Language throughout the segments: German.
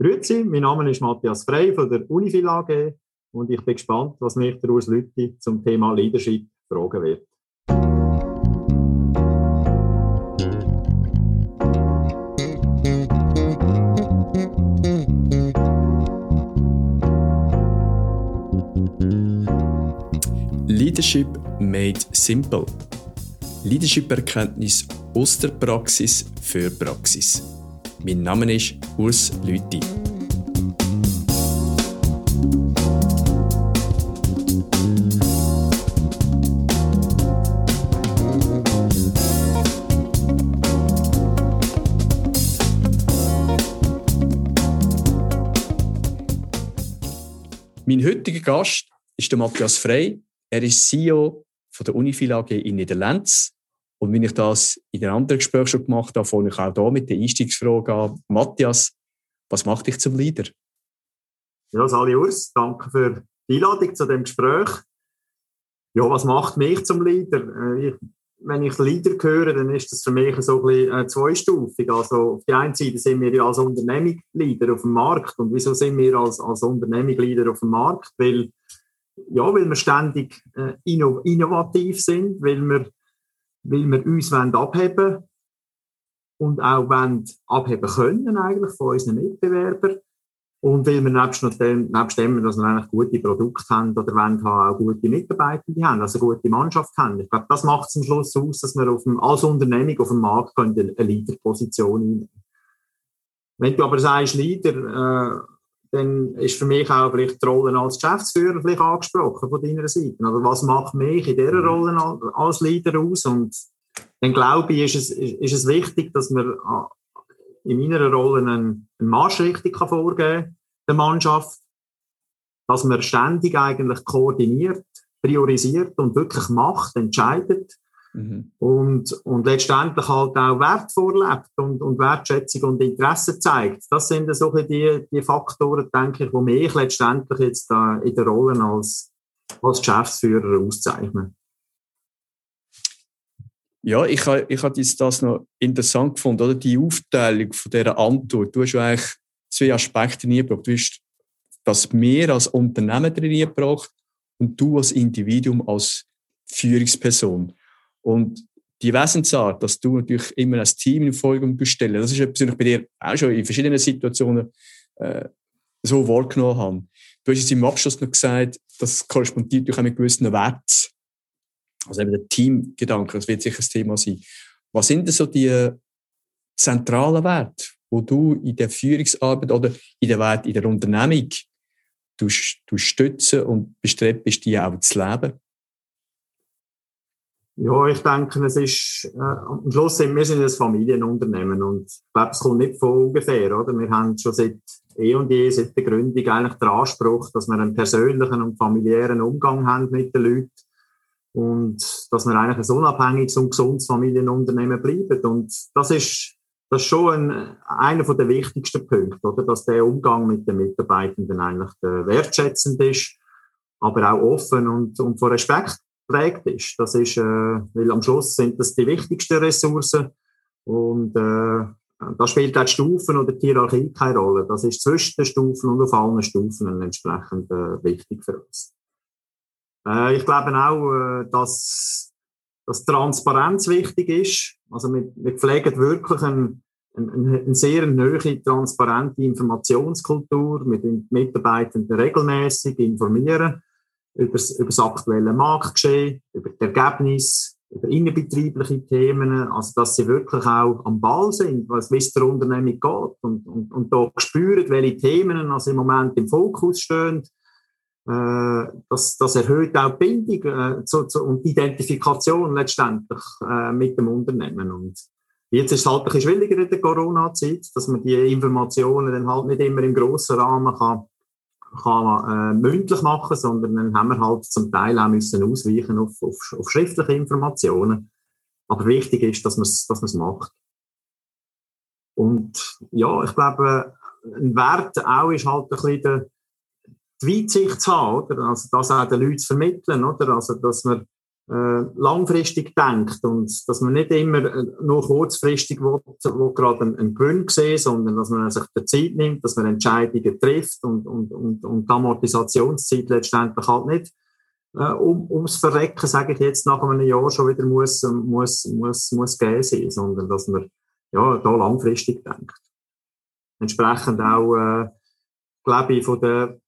Grüezi, mein Name ist Matthias Frey von der Unifil AG und ich bin gespannt, was mich der Urs Lütti zum Thema Leadership fragen wird. Leadership made simple. Leadership-Erkenntnis aus der Praxis für Praxis. Mein Name ist Urs Lüthi. Mein heutiger Gast ist der Matthias Frey. Er ist CEO von der Unifil AG in Niederlands und wenn ich das in einem anderen Gespräch schon gemacht habe, fange ich auch hier mit der Einstiegsfrage an. Matthias, was macht dich zum Leader? Ja, Sali Urs, danke für die Einladung zu dem Gespräch. Ja, was macht mich zum Leader? Äh, ich, wenn ich Leader höre, dann ist das für mich so ein bisschen äh, zweistufig. Also auf der einen Seite sind wir ja als Unternehmung Leader auf dem Markt. Und wieso sind wir als, als Unternehmung Leader auf dem Markt? Weil, ja, weil wir ständig äh, innovativ sind, weil wir weil wir uns abheben wollen und auch wollen abheben können eigentlich von unseren Mitbewerbern. Und weil wir nebst, dem, nebst dem, dass wir eigentlich gute Produkte haben oder wollen haben, auch gute Mitarbeitende haben, also eine gute Mannschaft haben. Ich glaube, das macht zum Schluss aus, dass wir auf dem, als Unternehmung auf dem Markt können eine Leaderposition einnehmen Wenn du aber sagst Leader, äh, dann ist für mich auch vielleicht die Rolle als Geschäftsführer vielleicht angesprochen von deiner Seite. Also was macht mich in dieser mhm. Rolle als Leader aus? Und dann glaube ich, ist es, ist es wichtig, dass man äh, in meiner Rolle eine, eine Marschrichtung kann vorgeben kann, der Mannschaft, dass man ständig eigentlich koordiniert, priorisiert und wirklich macht, entscheidet Mhm. Und, und letztendlich halt auch Wert vorlebt und, und Wertschätzung und Interesse zeigt. Das sind so die, die Faktoren, denke ich, die mich letztendlich jetzt da in der Rolle als, als Geschäftsführer auszeichnen. Ja, ich habe ich hab das noch interessant gefunden, oder? Die Aufteilung von dieser Antwort. Du hast eigentlich zwei Aspekte reingebracht. Du hast das mehr als Unternehmen reingebracht und du als Individuum, als Führungsperson. Und die Wesensart, dass du natürlich immer ein Team in Folge bestellen, das ist etwas, was ich bei dir auch schon in verschiedenen Situationen äh, so wahrgenommen habe. Du hast jetzt im Abschluss noch gesagt, das korrespondiert durch einen gewissen Wert. Also eben der Teamgedanke, das wird sicher das Thema sein. Was sind denn so die zentralen Werte, wo du in der Führungsarbeit oder in der Wert in der Unternehmung du, du stützen und bestrebt bist, die auch zu leben? Ja, ich denke, es ist, äh, am Schluss sind wir sind ein Familienunternehmen und ich glaube, es kommt nicht von ungefähr, oder? Wir haben schon seit eh und je, seit der Gründung eigentlich den Anspruch, dass wir einen persönlichen und familiären Umgang haben mit den Leuten und dass wir eigentlich ein unabhängiges und gesundes Familienunternehmen bleiben. Und das ist, das ist schon ein, einer der wichtigsten Punkte, oder? Dass der Umgang mit den Mitarbeitenden eigentlich wertschätzend ist, aber auch offen und, und von Respekt geprägt ist. Das ist, äh, weil am Schluss sind das die wichtigsten Ressourcen und äh, da spielt auch die Stufen oder die Hierarchie keine Rolle. Das ist zwischen den Stufen und auf allen Stufen entsprechend äh, wichtig für uns. Äh, ich glaube auch, äh, dass, dass Transparenz wichtig ist. Also wir, wir pflegen wirklich eine, eine, sehr neue, transparente Informationskultur mit den Mitarbeitenden regelmäßig informieren über das, aktuelle Marktgeschehen, über die Ergebnisse, über innerbetriebliche Themen, also dass sie wirklich auch am Ball sind, was wie es der Unternehmung geht und, und, und da spüren, welche Themen also im Moment im Fokus stehen. Äh, das, das erhöht auch die Bindung äh, zu, zu, und die Identifikation letztendlich äh, mit dem Unternehmen. Und jetzt ist es halt ein bisschen schwieriger in der Corona-Zeit, dass man die Informationen dann halt nicht immer im grossen Rahmen kann kann man, äh, mündlich machen, sondern dann haben wir halt zum Teil auch müssen ausweichen auf, auf, auf schriftliche Informationen. Aber wichtig ist, dass man es dass man's macht. Und ja, ich glaube, ein Wert auch ist halt ein bisschen der, die Weitsicht zu haben, oder? Also, das auch den Leuten zu vermitteln, oder? Also, dass man, äh, langfristig denkt und dass man nicht immer äh, nur kurzfristig will, wo gerade einen, einen Gewinn sehen, sondern dass man sich die Zeit nimmt, dass man Entscheidungen trifft und, und, und, und die Amortisationszeit letztendlich halt nicht äh, um, ums Verrecken, sage ich jetzt, nach einem Jahr schon wieder muss, muss, muss, muss gehen sein, sondern dass man ja, da langfristig denkt. Entsprechend auch, äh, glaube ich, von der,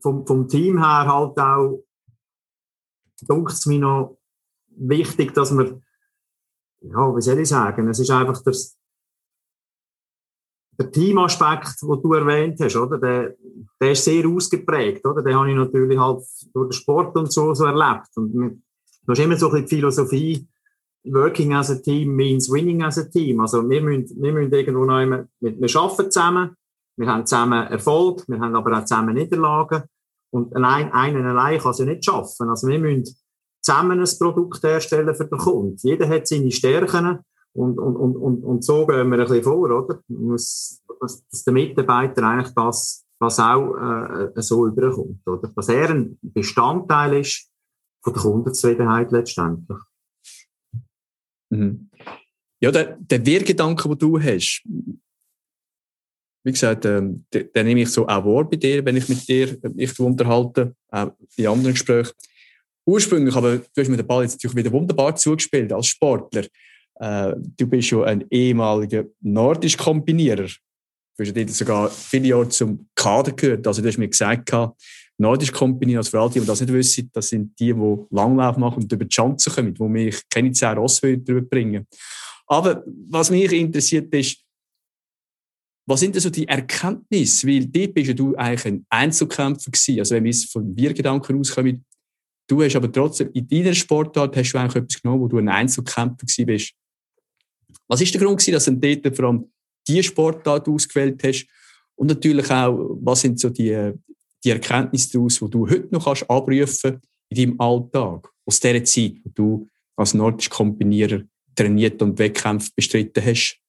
vom, vom Team her halt auch denkt es mir noch wichtig, dass man, ja, wie soll ich sagen, es ist einfach das, der Teamaspekt, den du erwähnt hast, oder? Der, der ist sehr ausgeprägt, oder? Den habe ich natürlich halt durch den Sport und so, so erlebt. Und du hast immer so die Philosophie, working as a team means winning as a team. Also wir müssen, wir müssen irgendwo noch immer, wir, wir arbeiten zusammen, wir haben zusammen Erfolg, wir haben aber auch zusammen Niederlagen. Und allein, einen allein kann es ja nicht schaffen. Also wir müssen zusammen ein Produkt herstellen für den Kunden. Jeder hat seine Stärken und, und, und, und, so gehen wir ein bisschen vor, oder? Muss, dass der Mitarbeiter eigentlich das, was auch äh, so überkommt, oder? Dass er ein Bestandteil ist von der Kundenzufriedenheit letztendlich. Mhm. Ja, der, der Wehrgedanke, den du hast, wie gesagt, ähm, den, nehme ich so auch wahr bei dir, wenn ich mit dir mich unterhalte, auch in anderen Gesprächen. Ursprünglich, aber du hast mir den Ball jetzt natürlich wieder wunderbar zugespielt als Sportler. Äh, du bist ja ein ehemaliger Nordisch-Kombinierer. Du hast ja sogar viele Jahre zum Kader gehört. Also du hast mir gesagt, Nordisch Kombinierer, also für alle, die das nicht wissen, das sind die, die Langlauf machen und über die Chancen kommen, wo mich keine zehn Rosse drüber bringen. Aber was mich interessiert ist, was sind denn so die Erkenntnisse? Weil dort bist ja du eigentlich ein Einzelkämpfer gewesen. Also wenn wir von Wir-Gedanken auskommen, du hast aber trotzdem in deiner Sportart hast du eigentlich etwas genommen, wo du ein Einzelkämpfer gewesen bist. Was ist der Grund gewesen, dass du dort vor allem die Sportart ausgewählt hast? Und natürlich auch, was sind so die, die Erkenntnisse daraus, die du heute noch kannst abrufen in deinem Alltag, aus dieser Zeit, wo du als nordisch Kombinierer trainiert und Wettkämpfe bestritten hast?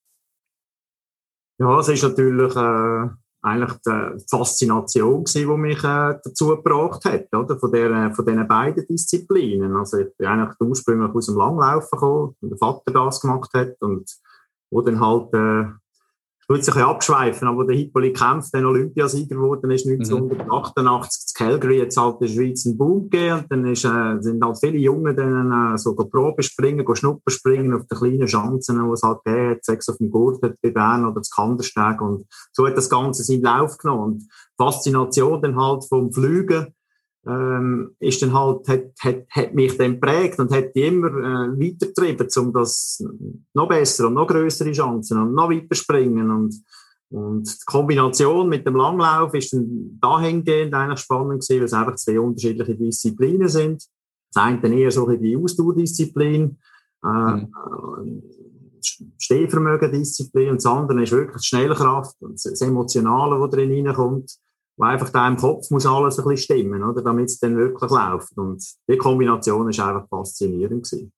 Ja, es ist natürlich äh, eigentlich die Faszination gewesen, die mich äh, dazu gebracht hat, oder? Von, der, von diesen beiden Disziplinen. Also ich bin eigentlich ursprünglich aus dem Langlaufen gekommen, wo der Vater das gemacht hat und wo dann halt äh, würde sich ein abschweifen, aber der Hippolyt Kempf, der Olympiasieger geworden ist, 1988 mhm. in Calgary, jetzt halt in der Schweiz einen Boom gegeben und dann ist, äh, sind halt viele Junge dann äh, so Probe springen, Schnuppen springen auf den kleinen Schanzen, wo es halt gegeben hat, sechs auf dem Gurt bei Bern oder das Kandersteg und so hat das Ganze seinen Lauf genommen und Faszination dann halt vom Flügen, ähm, ist dann halt, hat, hat, hat mich dann prägt und hat die immer äh, weitergetrieben, um das noch besser und noch größere Chancen und noch weiter springen und, und die Kombination mit dem Langlauf ist dann dahingehend eigentlich spannend gewesen, weil es einfach zwei unterschiedliche Disziplinen sind. Das eine eher so die Ausdauerdisziplin, äh, mhm. Stehvermögen-Disziplin und das andere ist wirklich die Schnellkraft und das Emotionale, das drin reinkommt wo einfach da im Kopf muss alles ein bisschen stimmen, oder, damit es dann wirklich läuft. Und die Kombination ist einfach faszinierend gewesen.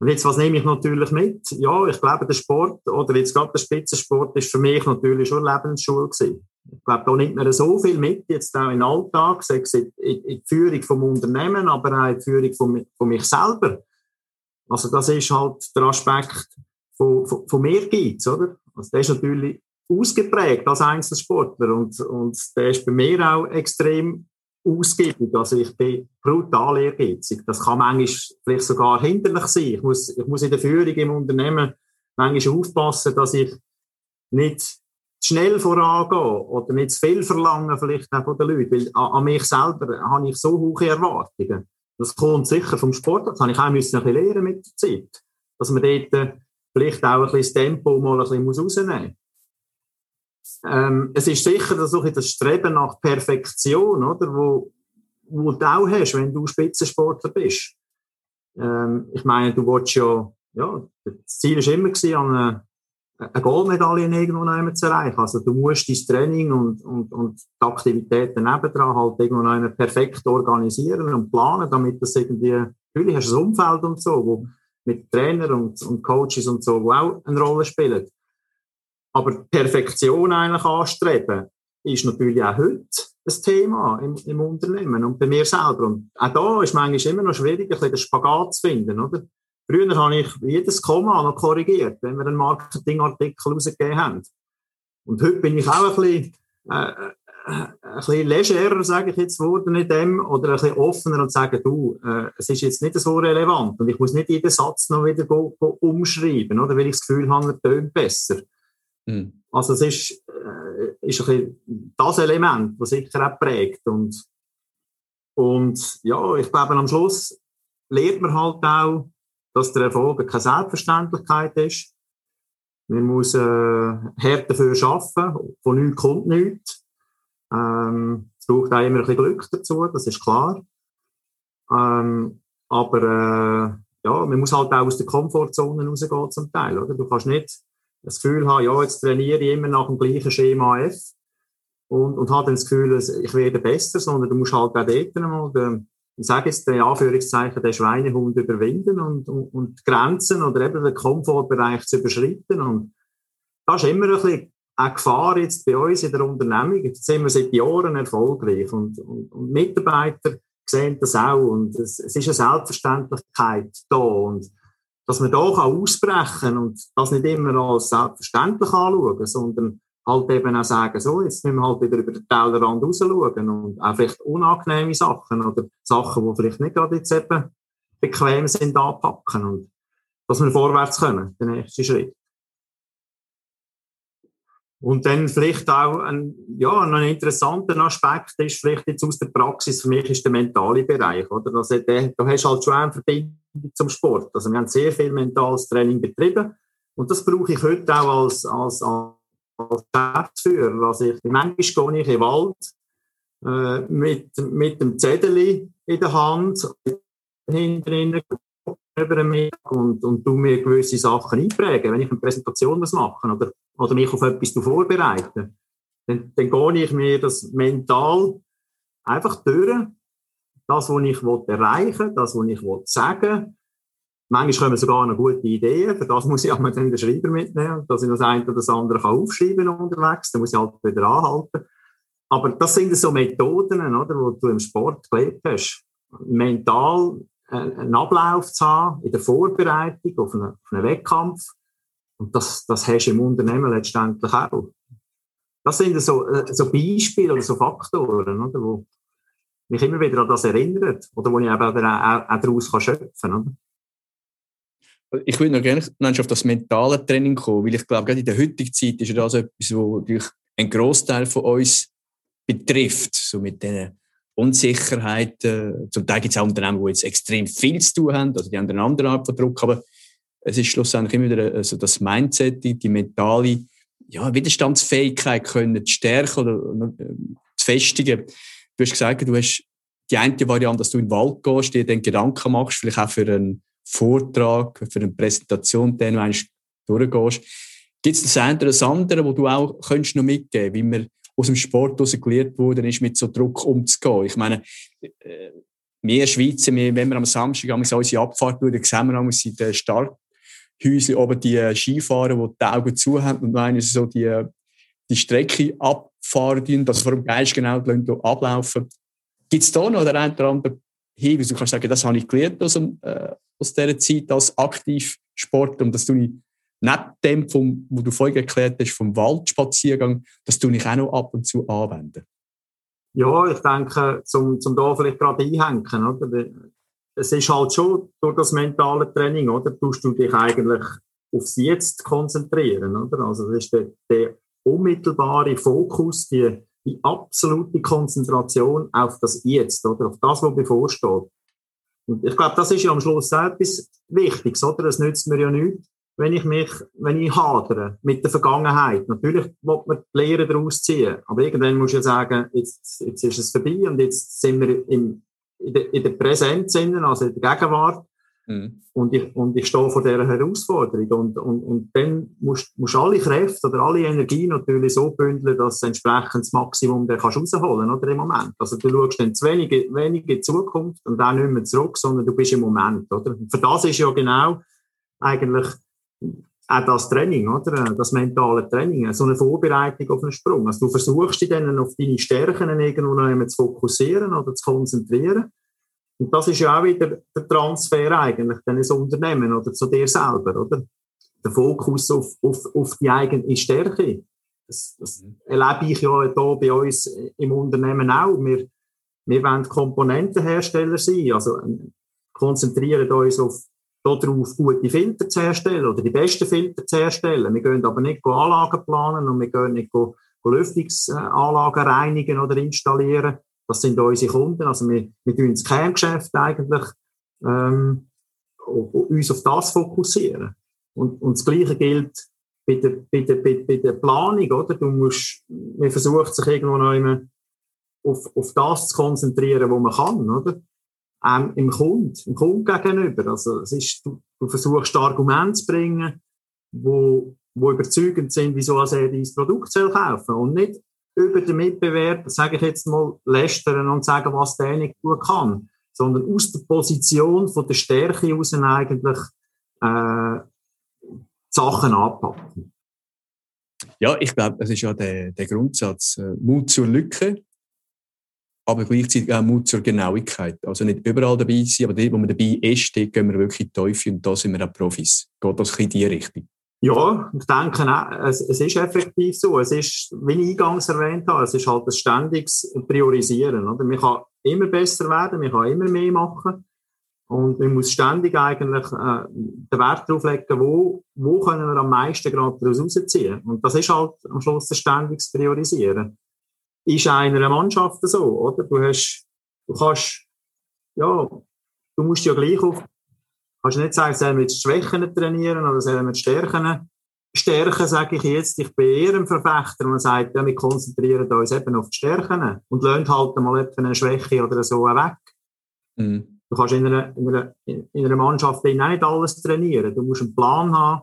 Und jetzt, was nehme ich natürlich mit? Ja, ich glaube, der Sport, oder jetzt gerade der Spitzensport, ist für mich natürlich schon Lebensschule gewesen. Ich glaube, da nimmt man so viel mit, jetzt auch in den Alltag, sei es in, die Führung vom Unternehmen, aber auch in die Führung von, von mich selber. Also, das ist halt der Aspekt von, von, von mir gibt's, oder? Also, das ist natürlich ausgeprägt als Einzelsportler und, und der ist bei mir auch extrem ausgiebig. Also ich bin brutal ehrgeizig. Das kann manchmal vielleicht sogar hinderlich sein. Ich muss, ich muss in der Führung im Unternehmen manchmal aufpassen, dass ich nicht schnell vorangehe oder nicht zu viel verlange vielleicht auch von den Leuten. Weil an, an mich selber habe ich so hohe Erwartungen. Das kommt sicher vom Sport. Das habe ich auch müssen ein bisschen lernen mit der Zeit. Dass man dort vielleicht auch ein bisschen das Tempo mal ein bisschen rausnehmen muss. Ähm, es ist sicher dass das Streben nach Perfektion, oder, wo, wo du auch hast, wenn du Spitzensportler bist. Ähm, ich meine, du wolltest ja, ja, das Ziel war immer, gewesen, eine, eine Goldmedaille irgendwo zu erreichen. Also du musst dein Training und, und, und die Aktivitäten nebendran halt irgendwo perfekt organisieren und planen, damit das irgendwie, natürlich hast du ein Umfeld und so, wo mit Trainern und, und Coaches und so, wo auch eine Rolle spielen. Aber Perfektion eigentlich anstreben, ist natürlich auch heute ein Thema im, im, Unternehmen und bei mir selber. Und auch da ist manchmal immer noch schwierig, ein den Spagat zu finden, oder? Früher habe ich jedes Komma noch korrigiert, wenn wir einen Marketingartikel rausgegeben haben. Und heute bin ich auch ein bisschen, äh, äh ein bisschen legerer, sage ich jetzt, geworden in dem, oder ein bisschen offener und sagen, du, äh, es ist jetzt nicht so relevant und ich muss nicht jeden Satz noch wieder go, go umschreiben, oder, weil ich das Gefühl habe, er tönt besser. Mhm. Also es ist, äh, ist ein bisschen das Element, das sicher auch prägt und, und ja, ich glaube, am Schluss lernt man halt auch, dass der Erfolg keine Selbstverständlichkeit ist. Man muss äh, hart dafür arbeiten, von nichts kommt nichts. Ähm, es braucht auch immer ein bisschen Glück dazu, das ist klar. Ähm, aber äh, ja, man muss halt auch aus der Komfortzone rausgehen zum Teil. Oder? Du kannst nicht das Gefühl haben, ja, jetzt trainiere ich immer nach dem gleichen Schema F und, und habe dann das Gefühl, ich werde besser, sondern du musst halt auch dort einmal den, ich sage jetzt in Anführungszeichen, den Schweinehund überwinden und, und, und Grenzen oder eben den Komfortbereich zu überschreiten. Und das ist immer ein bisschen eine Gefahr jetzt bei uns in der Unternehmung. Jetzt sind wir seit Jahren erfolgreich und, und, und Mitarbeiter sehen das auch und es, es, ist eine Selbstverständlichkeit da und dass man da ausbrechen kann und das nicht immer als selbstverständlich anschauen, sondern halt eben auch sagen, so, jetzt müssen wir halt wieder über den Tellerrand raus schauen und auch vielleicht unangenehme Sachen oder Sachen, die vielleicht nicht gerade jetzt eben bequem sind, anpacken und dass wir vorwärts kommen, der nächste Schritt. Und dann vielleicht auch ein, ja, ein interessanter Aspekt ist vielleicht jetzt aus der Praxis für mich ist der mentale Bereich, oder? Also der, da hast du halt schon eine Verbindung zum Sport. Also wir haben sehr viel mentales Training betrieben und das brauche ich heute auch als, als, als Geschäftsführer. Also ich, manchmal gehe ich in den Wald äh, mit, mit dem Zettel in der Hand, hinten über den Mittag und, und du mir gewisse Sachen einprägen, wenn ich eine Präsentation muss machen oder, oder mich auf etwas vorbereite, dann, dann gehe ich mir das mental einfach durch, das, was ich erreichen will, das, was ich sagen Manchmal kommen sogar noch gute Ideen. Für das muss ich auch mal den Schreiber mitnehmen, dass ich das eine oder das andere kann aufschreiben unterwegs. Dann muss ich halt wieder anhalten. Aber das sind so Methoden, oder, wo du im Sport gelebt hast. Mental äh, einen Ablauf zu haben, in der Vorbereitung auf einen, auf einen Wettkampf. Und das, das hast du im Unternehmen letztendlich auch. Das sind so, äh, so Beispiele oder so Faktoren, oder, wo mich immer wieder an das erinnert. Oder wo ich eben auch, auch, auch daraus kann schöpfen kann. Ich würde noch gerne auf das mentale Training kommen, weil ich glaube, gerade in der heutigen Zeit ist das etwas, was einen Großteil von uns betrifft, so mit diesen Unsicherheiten. Zum Teil gibt es auch Unternehmen, die jetzt extrem viel zu tun haben, also die haben eine andere Art von Druck, aber es ist schlussendlich immer wieder also das Mindset, die, die mentale ja, Widerstandsfähigkeit können zu stärken oder äh, zu festigen. Du hast gesagt, du hast die eine Variante, dass du in den Wald gehst, dir den Gedanken machst, vielleicht auch für einen Vortrag, für eine Präsentation, den du durchgehst. Gibt es das oder das andere, wo du auch könntest noch mitgeben wie man aus dem Sport gelernt wurde, ist, mit so Druck umzugehen? Ich meine, äh, wir Schweizer, wir, wenn wir am Samstag unsere Abfahrt schauen, sehen wir in den Starthäuschen oben die Skifahrer, die die Augen zu haben und meinen so die, die Strecke abfahren, dass vor dem Geist genau ablaufen. Gibt es da noch den einen oder anderen Hinweis? Du kannst sagen, das habe ich gelernt aus dem, äh, aus dieser Zeit als Aktivsport und das tue ich neben dem, vom, wo du vorhin erklärt hast, vom Waldspaziergang, das tue ich auch noch ab und zu anwenden. Ja, ich denke, zum, zum da vielleicht gerade einhängen, oder? Es ist halt schon durch das mentale Training, oder? Tust du dich eigentlich aufs Jetzt konzentrieren, oder? Also, das ist der, der unmittelbare Fokus, die, die absolute Konzentration auf das Jetzt, oder? Auf das, was bevorsteht. Und ich glaube, das ist ja am Schluss etwas Wichtiges, oder? Es nützt mir ja nichts, wenn ich mich, wenn ich hadere mit der Vergangenheit. Natürlich muss man die Lehre daraus ziehen. Aber irgendwann muss ich ja sagen, jetzt, jetzt ist es vorbei und jetzt sind wir im, in der, in der Präsenz, also in der Gegenwart. Mhm. Und, ich, und ich stehe vor dieser Herausforderung. Und, und, und dann musst du alle Kräfte oder alle Energie natürlich so bündeln, dass du entsprechend das Maximum dann kannst rausholen oder, im Moment. Also du schaust dann zu wenig, wenig in die Zukunft und dann nicht mehr zurück, sondern du bist im Moment. Oder? Und für das ist ja genau eigentlich auch das Training, oder? Das mentale Training, so eine Vorbereitung auf einen Sprung. Also du versuchst dich dann auf deine Stärken irgendwo noch zu fokussieren oder zu konzentrieren. Und das ist ja auch wieder der Transfer eigentlich, dann ins Unternehmen oder zu dir selber, oder? Der Fokus auf, auf, auf die eigene Stärke. Das, das mhm. erlebe ich ja hier bei uns im Unternehmen auch. Wir, wir wollen Komponentenhersteller sein, also konzentrieren uns auf darauf, gute Filter zu herstellen oder die besten Filter zu herstellen. Wir gehen aber nicht Anlagen planen und wir gehen nicht Lüftungsanlagen reinigen oder installieren. Das sind unsere Kunden. Also wir, wir tun das Kerngeschäft eigentlich ähm, uns auf das fokussieren. Und, und das Gleiche gilt bei der, bei der, bei, der Planung, oder? Du musst, man versucht sich irgendwo noch immer auf, auf das zu konzentrieren, was man kann, oder? Ähm, im Kunden, im Kunden gegenüber. Also es ist, du, du versuchst Argumente zu bringen, wo, wo überzeugend sind, wieso er dein Produkt soll kaufen und nicht über den Mitbewerb, sage ich jetzt mal, lästern und sagen, was der nicht gut kann, sondern aus der Position von der Stärke heraus eigentlich äh, Sachen anpacken. Ja, ich glaube, es ist ja der, der Grundsatz, äh, Mut zur Lücke aber gleichzeitig auch Mut zur Genauigkeit. Also nicht überall dabei sein, aber dort, wo man dabei ist, dort gehen wir wirklich Teufel und da sind wir auch Profis. Geht das in die Richtung? Ja, ich denke auch, es, es, ist effektiv so. Es ist, wie ich eingangs erwähnt habe, es ist halt ein ständiges Priorisieren. Oder? Man kann immer besser werden, man kann immer mehr machen. Und man muss ständig eigentlich äh, den Wert darauf legen, wo, wo können wir am meisten gerade daraus rausziehen. Und das ist halt am Schluss ein ständiges Priorisieren ist einer Mannschaft so, oder? Du hast, du kannst, ja, du musst ja gleich auf, kannst nicht sagen, sollen wir jetzt Schwächen trainieren oder sollen wir Stärken Stärken, sage ich jetzt. Ich bin eher ein Verfechter, man sagt, ja, wir konzentrieren uns eben auf die Stärken und lernen halt mal eine Schwäche oder so weg. Mhm. Du kannst in einer, in einer, in einer Mannschaft auch nicht alles trainieren. Du musst einen Plan haben,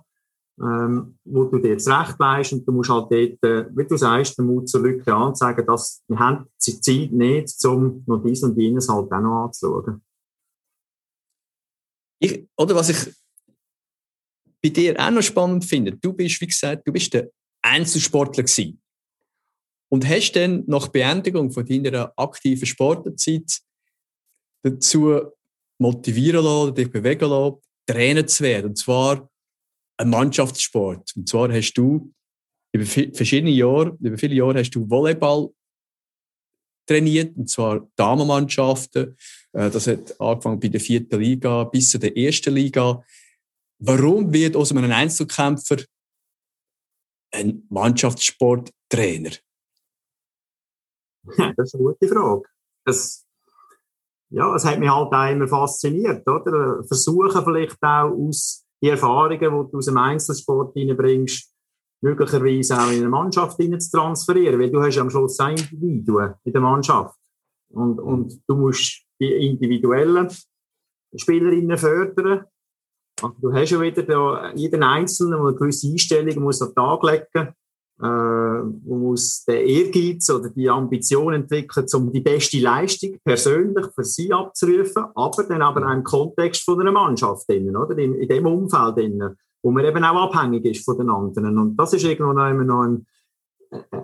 ähm, wo du dir zurecht weißt und du musst halt dort, äh, wie du sagst, den Mut zur Lücke anzeigen, dass wir haben die Zeit nicht, um noch dies und jenes halt auch noch anzuschauen. Ich, oder was ich bei dir auch noch spannend finde, du bist, wie gesagt, du bist der Einzelsportler gewesen. Und hast dann nach Beendigung von deiner aktiven Sporterzeit dazu motivieren lassen, dich bewegen lassen, Trainer zu werden. Und zwar ein Mannschaftssport. Und zwar hast du über verschiedene Jahre, über viele Jahre hast du Volleyball trainiert, und zwar Damenmannschaften. Äh, das hat angefangen bei der vierten Liga bis zu der ersten Liga. Warum wird aus einem Einzelkämpfer ein Mannschaftssporttrainer? Das ist eine gute Frage. Das, ja, es hat mich halt auch immer fasziniert, oder? Versuchen vielleicht auch aus die Erfahrungen, die du aus dem Einzelsport reinbringst, möglicherweise auch in eine Mannschaft zu transferieren, weil du hast am Schluss ein Individuen in der Mannschaft. Und, und du musst die individuellen Spielerinnen fördern. Also du hast ja wieder da, jeden Einzelnen, der eine gewisse Einstellung muss an den Tag legen äh, man muss den Ehrgeiz oder die Ambition entwickeln, um die beste Leistung persönlich für sie abzurufen, aber dann aber auch im Kontext von einer Mannschaft, innen, oder? In, in dem Umfeld, innen, wo man eben auch abhängig ist von den anderen. Und das ist irgendwo noch immer noch ein,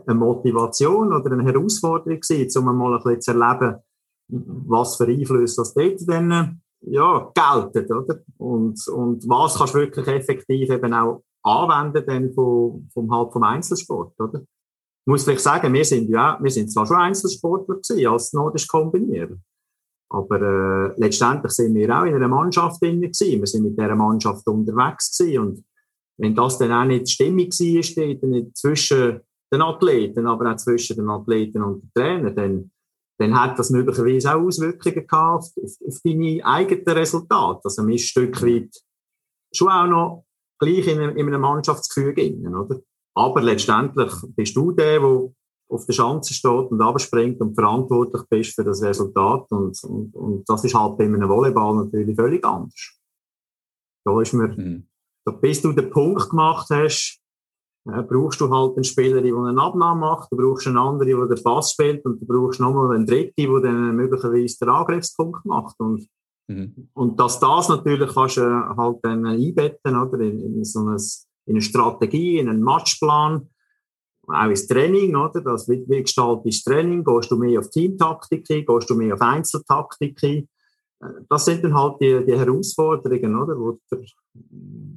eine Motivation oder eine Herausforderung gewesen, um mal ein bisschen zu erleben, was für Einflüsse das dort dann ja, gelten, oder? Und, und was kannst du wirklich effektiv eben auch anwenden dann vom, vom, halt vom Einzelsport, oder? Ich muss vielleicht sagen, wir sind ja, wir sind zwar schon Einzelsportler gewesen, als nordisch kombinieren. Aber äh, letztendlich sind wir auch in einer Mannschaft drin gewesen. Wir sind mit dieser Mannschaft unterwegs gewesen. Und wenn das dann auch nicht stimmig war, steht nicht zwischen den Athleten, aber auch zwischen den Athleten und den Trainern, dann, dann hat das möglicherweise auch Auswirkungen gehabt auf, auf deine eigenen Resultate. Also man ist ein Stück weit schon auch noch gleich in einem, in einem Mannschaftsgefüge innen, oder? Aber letztendlich bist du der, der auf der Schanze steht und abspringt und verantwortlich bist für das Resultat. Und, und, und das ist halt bei einem Volleyball natürlich völlig anders. Da ist mir, mhm. da, bis du den Punkt gemacht hast, äh, brauchst du halt einen Spieler, der eine Abnahme macht, du brauchst einen anderen, der den Pass spielt und du brauchst nochmal einen dritten, der dann möglicherweise den Angriffspunkt macht. Und Mhm. Und dass das natürlich kannst du halt dann einbetten, oder? In, in so ein in eine Strategie, in einen Matchplan, auch ins Training, oder? Das, wie, wie gestaltest du Training? Gehst du mehr auf Teamtaktik? Gehst du mehr auf Einzeltaktik? Äh, das sind dann halt die, die Herausforderungen, oder? Wo, du,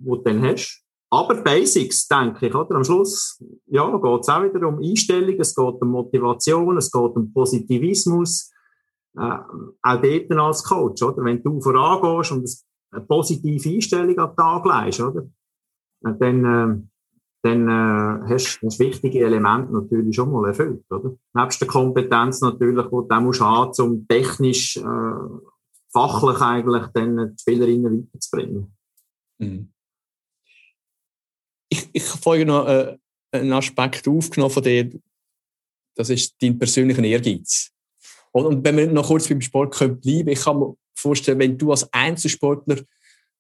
wo du dann hast. Aber Basics, denke ich, oder? Am Schluss, ja, geht es auch wieder um Einstellung, es geht um Motivation, es geht um Positivismus. Äh, auch dort als Coach, oder? Wenn du vorangehst und eine positive Einstellung an den Tag legst, oder? Dann, äh, dann äh, hast du das wichtige Element natürlich schon mal erfüllt, oder? Nebst der Kompetenz natürlich, die du musst haben, um technisch, äh, fachlich eigentlich dann die Spielerinnen weiterzubringen. Mhm. Ich, ich habe vorhin noch äh, einen Aspekt aufgenommen von dir, das ist dein persönlicher Ehrgeiz. Und, wenn wir noch kurz beim Sport können bleiben, ich kann mir vorstellen, wenn du als Einzelsportler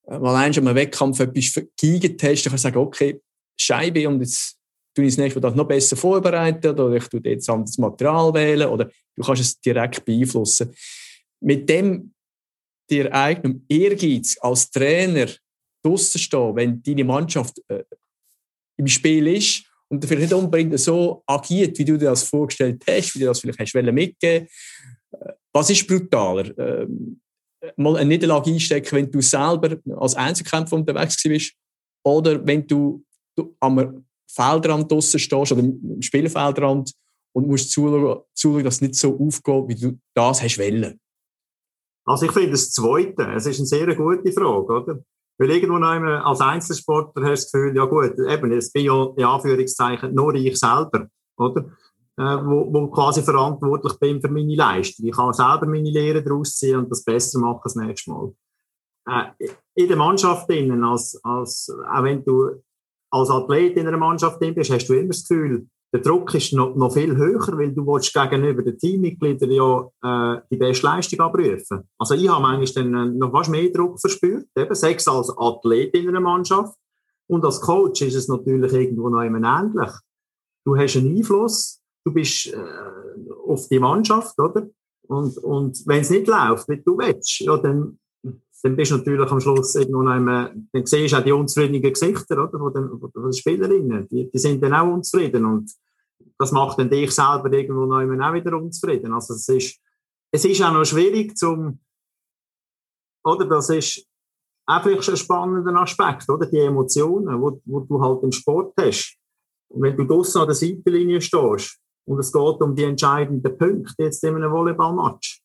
äh, mal schon einem Wettkampf etwas geigert hast, dann kannst du sagen, okay, Scheibe und jetzt tue ich das nächste Mal noch besser vorbereiten oder ich tue jetzt anderes Material wählen oder du kannst es direkt beeinflussen. Mit dem dir eigenen Ehrgeiz als Trainer draussen stehen, wenn deine Mannschaft äh, im Spiel ist und vielleicht nicht unbedingt so agiert, wie du dir das vorgestellt hast, wie du das vielleicht hast mitgeben äh, Was ist brutaler? Ähm, mal eine Niederlage einstecken, wenn du selber als Einzelkämpfer unterwegs bist oder wenn du du am Feldrand draussen stehst oder im Spielfeldrand und musst zuschauen, zuschauen, dass es nicht so aufgeht, wie du das hast wollen? Also ich finde das Zweite, es ist eine sehr gute Frage, oder? Weil irgendwo noch einmal als Einzelsportler hast du das Gefühl, ja gut, eben, es bin ja in Anführungszeichen nur ich selber, oder? Äh, wo, wo quasi verantwortlich bin für meine Leistung. Ich kann selber meine Lehre daraus ziehen und das besser machen das nächste Mal. Äh, in der Mannschaft innen, als, als, auch wenn du als Athlet in einer Mannschaft bist, hast du immer das Gefühl, der Druck ist noch, noch viel höher, weil du willst gegenüber den Teammitgliedern ja äh, die beste Leistung abrufen. Also ich habe eigentlich dann äh, noch fast mehr Druck verspürt, eben sechs als Athlet in einer Mannschaft und als Coach ist es natürlich irgendwo noch immer ähnlich. Du hast einen Einfluss, du bist äh, auf die Mannschaft, oder? Und, und wenn es nicht läuft, wie du willst, ja, dann dann bist du natürlich am Schluss irgendwo noch einmal, dann siehst du auch die unzufriedenen Gesichter, oder, von den, von den Spielerinnen. Die, die sind dann auch unzufrieden und das macht dann dich selber irgendwo noch einmal auch wieder unzufrieden. Also es ist, es ist auch noch schwierig zum, oder, das ist auch vielleicht ein spannender Aspekt, oder, die Emotionen, wo du halt im Sport hast. Und wenn du draussen an der Seitenlinie stehst und es geht um die entscheidenden Punkte jetzt in einem Volleyballmatch,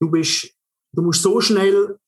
du bist Du musst so schnell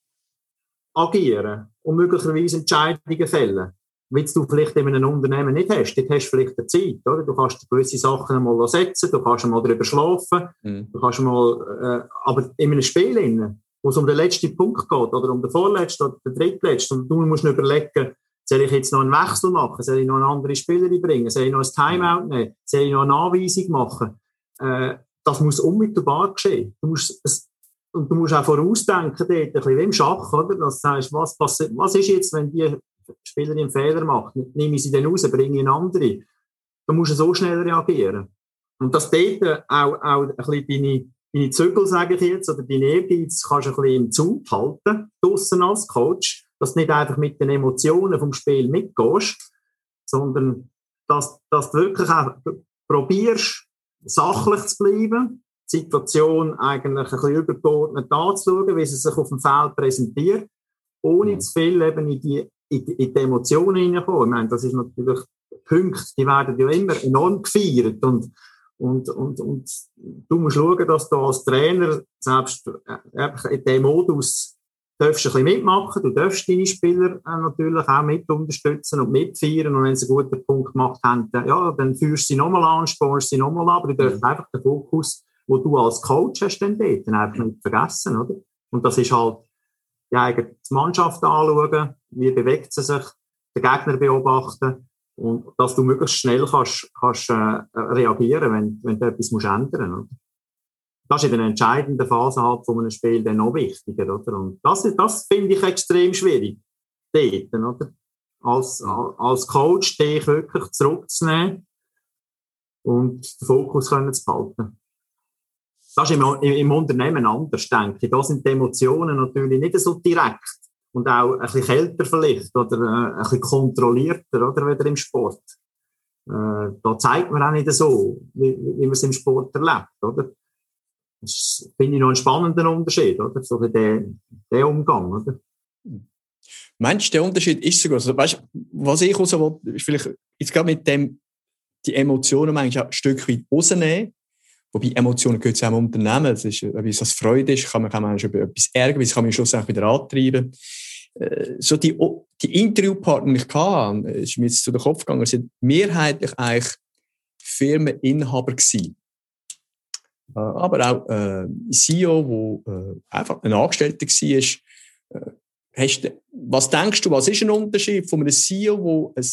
agieren und möglicherweise Entscheidungen fällen, wie du vielleicht in einem Unternehmen nicht hast. Dort hast du vielleicht eine Zeit, oder? Du kannst gewisse Sachen mal setzen, du kannst mal darüber schlafen, mhm. du kannst mal, äh, aber in einem Spiel, innen, wo es um den letzten Punkt geht, oder um den vorletzten oder den drittletzten, und du musst überlegen, soll ich jetzt noch einen Wechsel machen? Soll ich noch eine andere Spielerin bringen? Soll ich noch ein Timeout nehmen? Soll ich noch eine Anweisung machen? Äh, das muss unmittelbar geschehen. Du musst, es, und du musst auch vorausdenken, dort, ein bisschen wie im Schach, oder? Dass du sagst, was, passiert, was ist jetzt, wenn die Spielerin einen Fehler macht? Nehme ich sie dann raus, bringe eine andere? Du musst so schnell reagieren. Und das dort auch, auch ein bisschen deine, deine Zügel, sage ich jetzt, oder deine Ehrgeiz, kannst du ein bisschen im Zug halten, draussen als Coach, dass du nicht einfach mit den Emotionen vom Spiel mitgehst, sondern dass, dass du wirklich auch probierst, sachlich zu bleiben, Situation eigentlich ein bisschen übergeordnet anzuschauen, wie sie sich auf dem Feld präsentiert, ohne mhm. zu viel eben in die, in in die Emotionen hineinkommen. Ich meine, das ist natürlich Punkte, die werden ja immer enorm gefeiert und, und, und, und du musst schauen, dass du als Trainer selbst äh, in dem Modus darfst ein bisschen mitmachen, du darfst deine Spieler äh, natürlich auch mit unterstützen und mitfeiern und wenn sie einen guten Punkt gemacht haben, ja, dann führst du sie nochmal an, spornst sie nochmal an, aber du darfst mhm. einfach den Fokus wo du als Coach hast dann dort, dann einfach nicht vergessen, oder? Und das ist halt die eigene Mannschaft anschauen, wie bewegt sie sich, den Gegner beobachten und dass du möglichst schnell kannst, kannst äh, reagieren, wenn, wenn du etwas musst ändern musst. Das ist in der entscheidenden Phase halt von einem Spiel dann noch wichtiger, oder? Und das, das finde ich extrem schwierig, dort, oder? Als, als Coach dich wirklich zurückzunehmen und den Fokus können zu behalten. Das ist im, im Unternehmen anders, denke ich. Da sind die Emotionen natürlich nicht so direkt. Und auch ein bisschen kälter vielleicht oder äh, ein bisschen kontrollierter oder wieder im Sport. Äh, da zeigt man auch nicht so, wie, wie man es im Sport erlebt, oder? Das finde ich noch einen spannenden Unterschied, oder? So der, der Umgang, oder? Meinst du, der Unterschied ist so groß? Also, weißt, was ich raus will, ist vielleicht jetzt gerade mit dem, die Emotionen manchmal ein Stück weit rausnehmen. Wobei Emotionen gehört auch im Unternehmen. Das ist, ob es das Freude ist, kann man, kann man über etwas ärgern, das kann man schlussendlich wieder antreiben. Äh, so die, die Interviewpartner, die ich hatte, ist mir jetzt zu den Kopf gegangen, sind mehrheitlich eigentlich Firmeninhaber gewesen. Äh, aber auch äh, CEO, wo äh, einfach ein Angestellter war. Äh, hast, was denkst du, was ist ein Unterschied von einem CEO, wo ein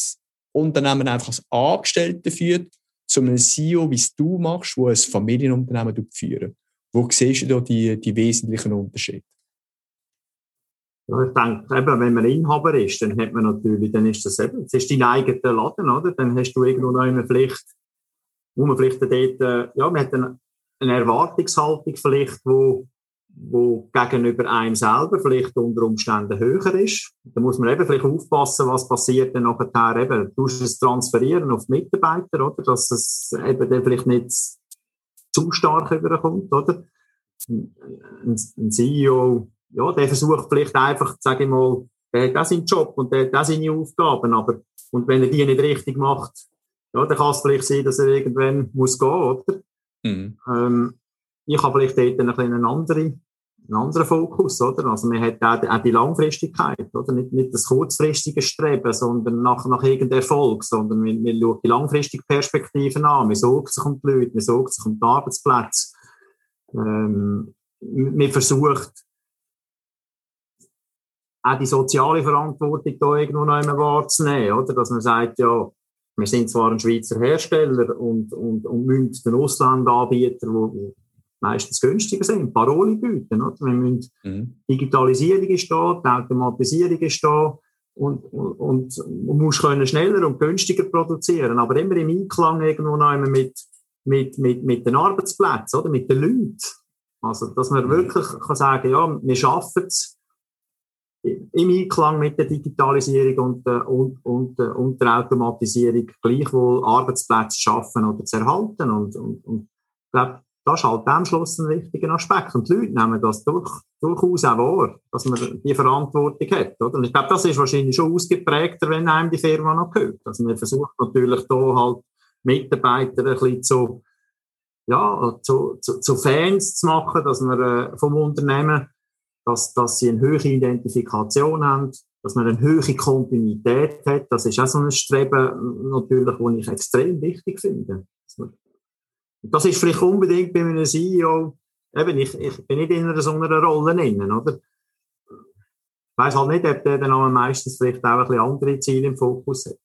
Unternehmen einfach als Angestellter führt, zu einem CEO, wie es du machst, wo ein Familienunternehmen führt? Wo siehst du da die, die wesentlichen Unterschiede? Ja, ich denke, eben, wenn man Inhaber ist, dann hat man natürlich, dann ist das eben, es ist dein eigener Laden, oder? Dann hast du irgendwo noch eine Pflicht, wo man vielleicht dort, äh, ja, man hat eine, eine Erwartungshaltung vielleicht, wo, wo gegenüber einem selber vielleicht unter Umständen höher ist. Da muss man eben vielleicht aufpassen, was passiert dann nachher eben. Du es transferieren auf die Mitarbeiter, oder? Dass es eben dann vielleicht nicht zu stark überkommt, oder? Ein, ein CEO, ja, der versucht vielleicht einfach, sage ich mal, der hat auch seinen Job und der hat auch seine Aufgaben, aber, und wenn er die nicht richtig macht, ja, dann kann es vielleicht sein, dass er irgendwann muss gehen, oder? Mhm. Ähm, ich habe vielleicht dort ein bisschen einen einen anderen Fokus, oder? Also man hat auch, die Langfristigkeit, oder? Nicht, nicht das kurzfristige Streben, sondern nach, nach irgendeinem Erfolg, sondern man, man schaut die langfristige Perspektiven an, man sorgt sich um die Leute, man sorgt sich um die Arbeitsplätze, ähm, man versucht, auch die soziale Verantwortung da irgendwo noch einmal wahrzunehmen, oder? Dass man sagt, ja, wir sind zwar ein Schweizer Hersteller und, und, und müssen den Auslandanbieter, meistens günstiger sind, Paroli bieten, oder? Wir müssen, mhm. Digitalisierung ist da, die Automatisierung ist da, und, und, und man muss können schneller und günstiger produzieren, aber immer im Einklang irgendwo noch einmal mit, mit, mit, mit den Arbeitsplätzen, oder? Mit den Leuten. Also, dass man mhm. wirklich kann sagen, ja, wir schaffen es, im Einklang mit der Digitalisierung und, äh, und, und, äh, und der Automatisierung gleichwohl Arbeitsplätze zu schaffen oder zu erhalten. Und, und, und ich glaube, das ist halt am Schluss ein wichtiger Aspekt. Und die Leute nehmen das durch, durchaus auch wahr, dass man die Verantwortung hat. Oder? Und ich glaube, das ist wahrscheinlich schon ausgeprägter, wenn einem die Firma noch gehört. Also man versucht natürlich da halt Mitarbeiter ein bisschen zu, ja, zu, zu, zu Fans zu machen, dass man äh, vom Unternehmen dass, dass sie eine hohe Identifikation haben, dass man eine hohe Kontinuität hat. Das ist auch so ein Streben, natürlich, das ich extrem wichtig finde. Das ist vielleicht unbedingt bei einem CEO, eben, ich, ich bin nicht in einer so einer Rolle drin, oder? Ich weiss halt nicht, ob der dann meistens vielleicht auch ein bisschen andere Ziele im Fokus hat.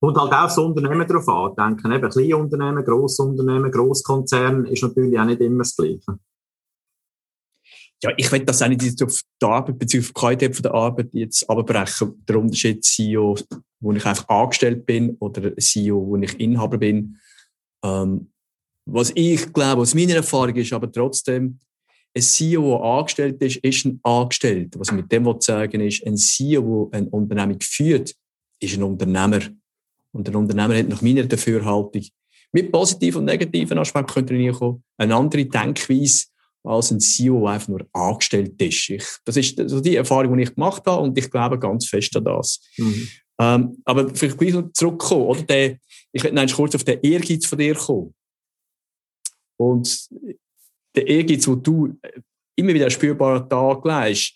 Und halt auch das Unternehmen darauf an. Kleine Unternehmen, Grossunternehmen, Grosskonzern ist natürlich auch nicht immer das Gleiche ja, ich will das auch nicht auf die Arbeit bzw. auf die Qualität der Arbeit jetzt abbrechen. Der Unterschied CEO, wo ich einfach angestellt bin oder CEO, wo ich Inhaber bin. Ähm, was ich glaube, was meine Erfahrung ist, aber trotzdem, ein CEO, der angestellt ist, ist ein Angestellter. Was ich mit dem sagen ist, ein CEO, der eine Unternehmung führt, ist ein Unternehmer. Und ein Unternehmer hat nach meiner Dafürhaltung mit positiven und negativen Aspekten könnte kommen, eine andere Denkweise, als ein CEO, der einfach nur angestellt ist. Ich, das ist also die Erfahrung, die ich gemacht habe und ich glaube ganz fest an das. Mhm. Ähm, aber vielleicht gleich noch zurückkommen, oder? Der, ich eigentlich kurz auf den Ehrgeiz von dir kommen. Und der Ehrgeiz, den du immer wieder spürbar Tag legst,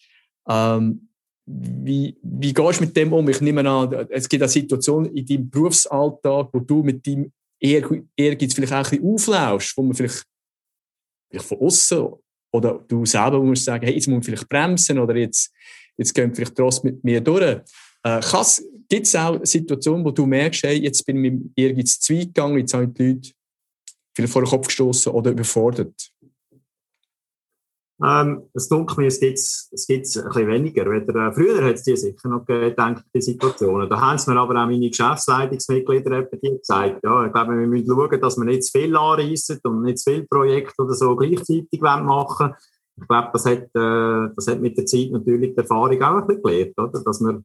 ähm, wie, wie gehst du mit dem um? Ich nehme an, es gibt eine Situation in deinem Berufsalltag, wo du mit deinem Ehrgeiz vielleicht auch ein bisschen auflaufst, wo man vielleicht vielleicht von außen oder du selber musst sagen, hey, jetzt muss man vielleicht bremsen oder jetzt, jetzt gehen vielleicht trotzdem mit mir durch. Äh, Gibt es auch Situationen, wo du merkst, hey, jetzt bin ich mit Ehrgeiz zu weit gegangen, jetzt haben die Leute vielleicht vor den Kopf gestoßen oder überfordert? Ähm, es dunkelt mir, es gibt es gibt's ein bisschen weniger. Weder, äh, früher hat es die sicher noch gegeben, die Situationen. Da haben es mir aber auch meine Geschäftsleitungsmitglieder gesagt. Ja, ich glaube, wir müssen schauen, dass wir nicht zu viel anreissen und nicht zu viele Projekte oder so gleichzeitig machen ich glaube, das hat, äh, das hat mit der Zeit natürlich die Erfahrung auch ein bisschen gelernt, oder? dass wir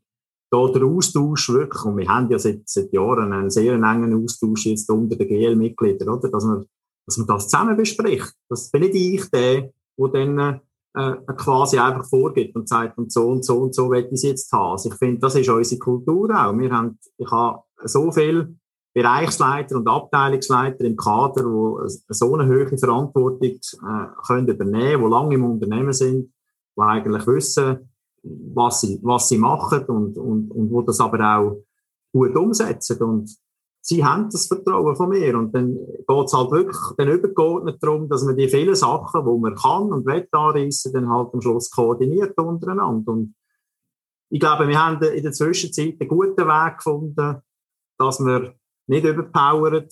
da der Austausch wirklich, und wir haben ja seit, seit Jahren einen sehr engen Austausch jetzt unter den GL-Mitgliedern, oder? Dass man, dass man das zusammen bespricht. Das bin nicht ich der, der dann äh, quasi einfach vorgibt und sagt, und so und so und so will ich es jetzt haben. Also ich finde, das ist unsere Kultur auch. Wir haben, ich habe so viele Bereichsleiter und Abteilungsleiter im Kader, die so eine hohe Verantwortung äh, können übernehmen, die lange im Unternehmen sind, die eigentlich wissen, was sie, was sie machen und, und, und wo das aber auch gut umsetzen. Und sie haben das Vertrauen von mir. Und dann geht es halt wirklich dann übergeordnet darum, dass man die vielen Sachen, die man kann und will anreissen, dann halt am Schluss koordiniert untereinander. Und ich glaube, wir haben in der Zwischenzeit einen guten Weg gefunden, dass wir nicht überpowern,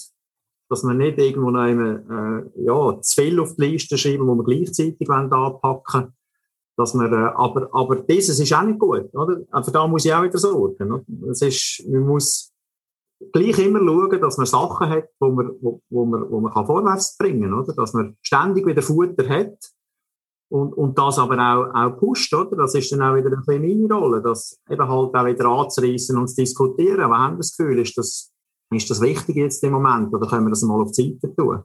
dass wir nicht irgendwo noch äh, ja, zu viel auf die Liste schreiben, wo wir gleichzeitig anpacken wollen. Dass wir, äh, aber, aber dieses ist auch nicht gut, oder? Aber da muss ich auch wieder sorgen. Oder? Es ist, man muss gleich immer schauen, dass man Sachen hat, wo man, wo, wo man, wo man kann vorwärts bringen kann, Dass man ständig wieder Futter hat und, und das aber auch, auch pusht, oder? Das ist dann auch wieder ein bisschen meine Rolle, das eben halt auch wieder anzureissen und zu diskutieren. Aber haben wir das Gefühl, ist das, ist das wichtig jetzt im Moment oder können wir das mal auf die Seite tun?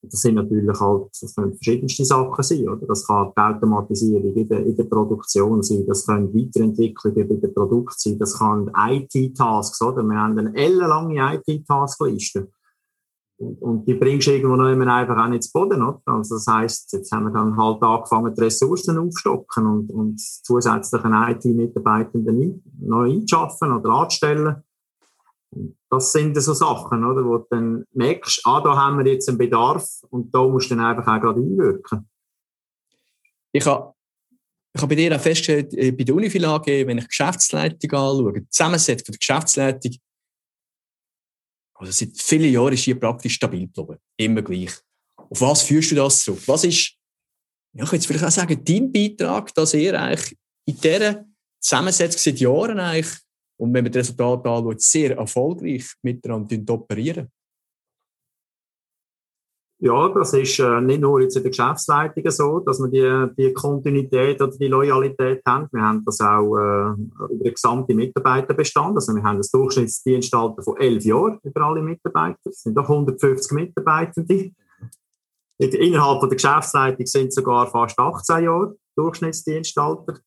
Das sind natürlich halt, das können verschiedenste Sachen sein, oder? Das kann die Automatisierung in der, in der Produktion sein, das können Weiterentwicklungen bei dem Produkt sein, das kann IT-Tasks, oder? Wir haben eine ellenlange IT-Task-Liste. Und, und, die bringst du irgendwo noch immer einfach auch nicht zu Boden, oder? Also das heisst, jetzt haben wir dann halt angefangen, die Ressourcen aufstocken und, und zusätzlichen IT-Mitarbeitenden neu einzuschaffen oder anzustellen das sind so Sachen, oder, wo du dann merkst, ah, da haben wir jetzt einen Bedarf und da musst du dann einfach auch gerade einwirken. Ich habe ich habe bei dir auch festgestellt, äh, bei der Unifil AG, wenn ich Geschäftsleitung anschaue, die Zusammensetzung der Geschäftsleitung, also seit vielen Jahren ist hier praktisch stabil geblieben. Immer gleich. Auf was führst du das zurück? Was ist, ja, ich würde vielleicht auch sagen, dein Beitrag, dass ihr eigentlich in dieser Zusammensetzung seit Jahren eigentlich und wenn man das Resultat anschaut, sehr erfolgreich miteinander operieren. Ja, das ist äh, nicht nur jetzt in der Geschäftsleitung so, dass wir die, die Kontinuität oder die Loyalität haben. Wir haben das auch äh, über den gesamten Mitarbeiterbestand. Also wir haben das Durchschnittsdienstalter von elf Jahren über alle Mitarbeiter. Es sind doch 150 Mitarbeitende. Innerhalb der Geschäftsleitung sind sogar fast 18 Jahre Durchschnittsdienstalter.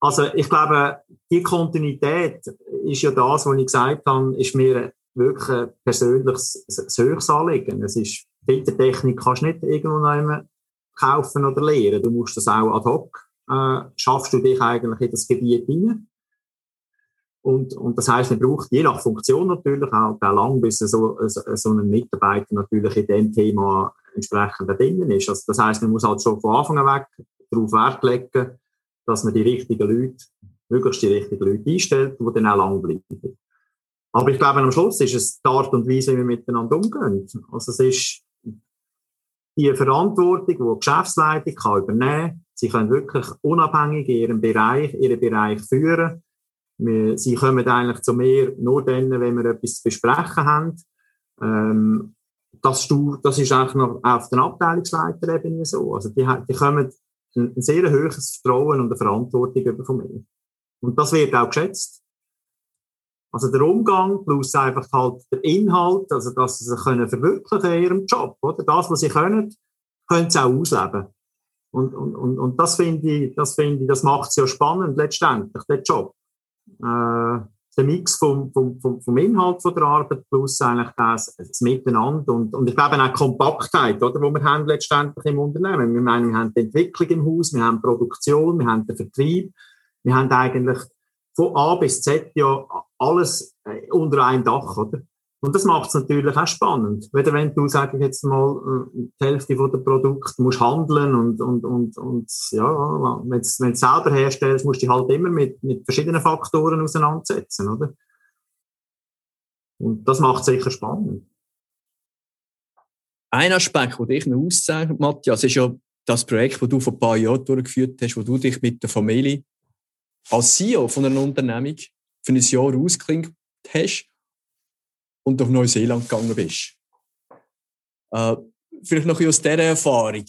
Also ich glaube, die Kontinuität ist ja das, was ich gesagt habe, ist mir wirklich ein persönliches höchstes Anliegen. Es ist, Filtertechnik kannst du nicht irgendwo noch kaufen oder lernen. Du musst das auch ad hoc, äh, schaffst du dich eigentlich in das Gebiet hinein. Und, und das heißt, man braucht je nach Funktion natürlich auch, auch lang, bis so, so, so ein Mitarbeiter natürlich in dem Thema entsprechend drin ist. Also das heißt, man muss halt schon von Anfang an weg darauf Wert legen, dass man die richtigen Leute, möglichst die richtigen Leute einstellt, die dann auch lang bleiben. Aber ich glaube, am Schluss ist es die Art und Weise, wie wir miteinander umgehen. Also es ist die Verantwortung, die die Geschäftsleitung kann übernehmen kann. Sie können wirklich unabhängig ihren Bereich, ihren Bereich führen. Sie kommen eigentlich zu mir nur dann, wenn wir etwas zu besprechen haben. Ähm, das, das ist eigentlich noch auf der Abteilungsleiterebene so. Also die, die kommen ein, ein sehr hohes Vertrauen und eine Verantwortung über von mir. Und das wird auch geschätzt. Also der Umgang plus einfach halt der Inhalt, also dass sie sich können verwirklichen in ihrem Job, oder? Das, was sie können, können sie auch ausleben. Und, und, und, und das finde ich, das finde ich, das macht es ja spannend letztendlich, der Job. Äh, der Mix vom, vom, vom, vom Inhalt von der Arbeit plus eigentlich das, das Miteinander und, und ich glaube auch Kompaktheit, oder, wo wir haben letztendlich im Unternehmen. Wir meinen, wir haben die Entwicklung im Haus, wir haben Produktion, wir haben den Vertrieb, wir haben eigentlich von A bis Z ja alles äh, unter einem Dach, oder? Und das macht es natürlich auch spannend. Weder wenn du, sage ich jetzt mal, äh, die Hälfte von der Produkte musst handeln und, und, und, und ja, wenn du es selber herstellst, musst du dich halt immer mit, mit verschiedenen Faktoren auseinandersetzen, oder? Und das macht es sicher spannend. Ein Aspekt, der dich noch auszeichnet, Matthias, ist ja das Projekt, das du vor ein paar Jahren durchgeführt hast, wo du dich mit der Familie als CEO von einer Unternehmung für ein Jahr ausgeklinkt hast und auf Neuseeland gegangen bist. Äh, vielleicht noch aus dieser Erfahrung.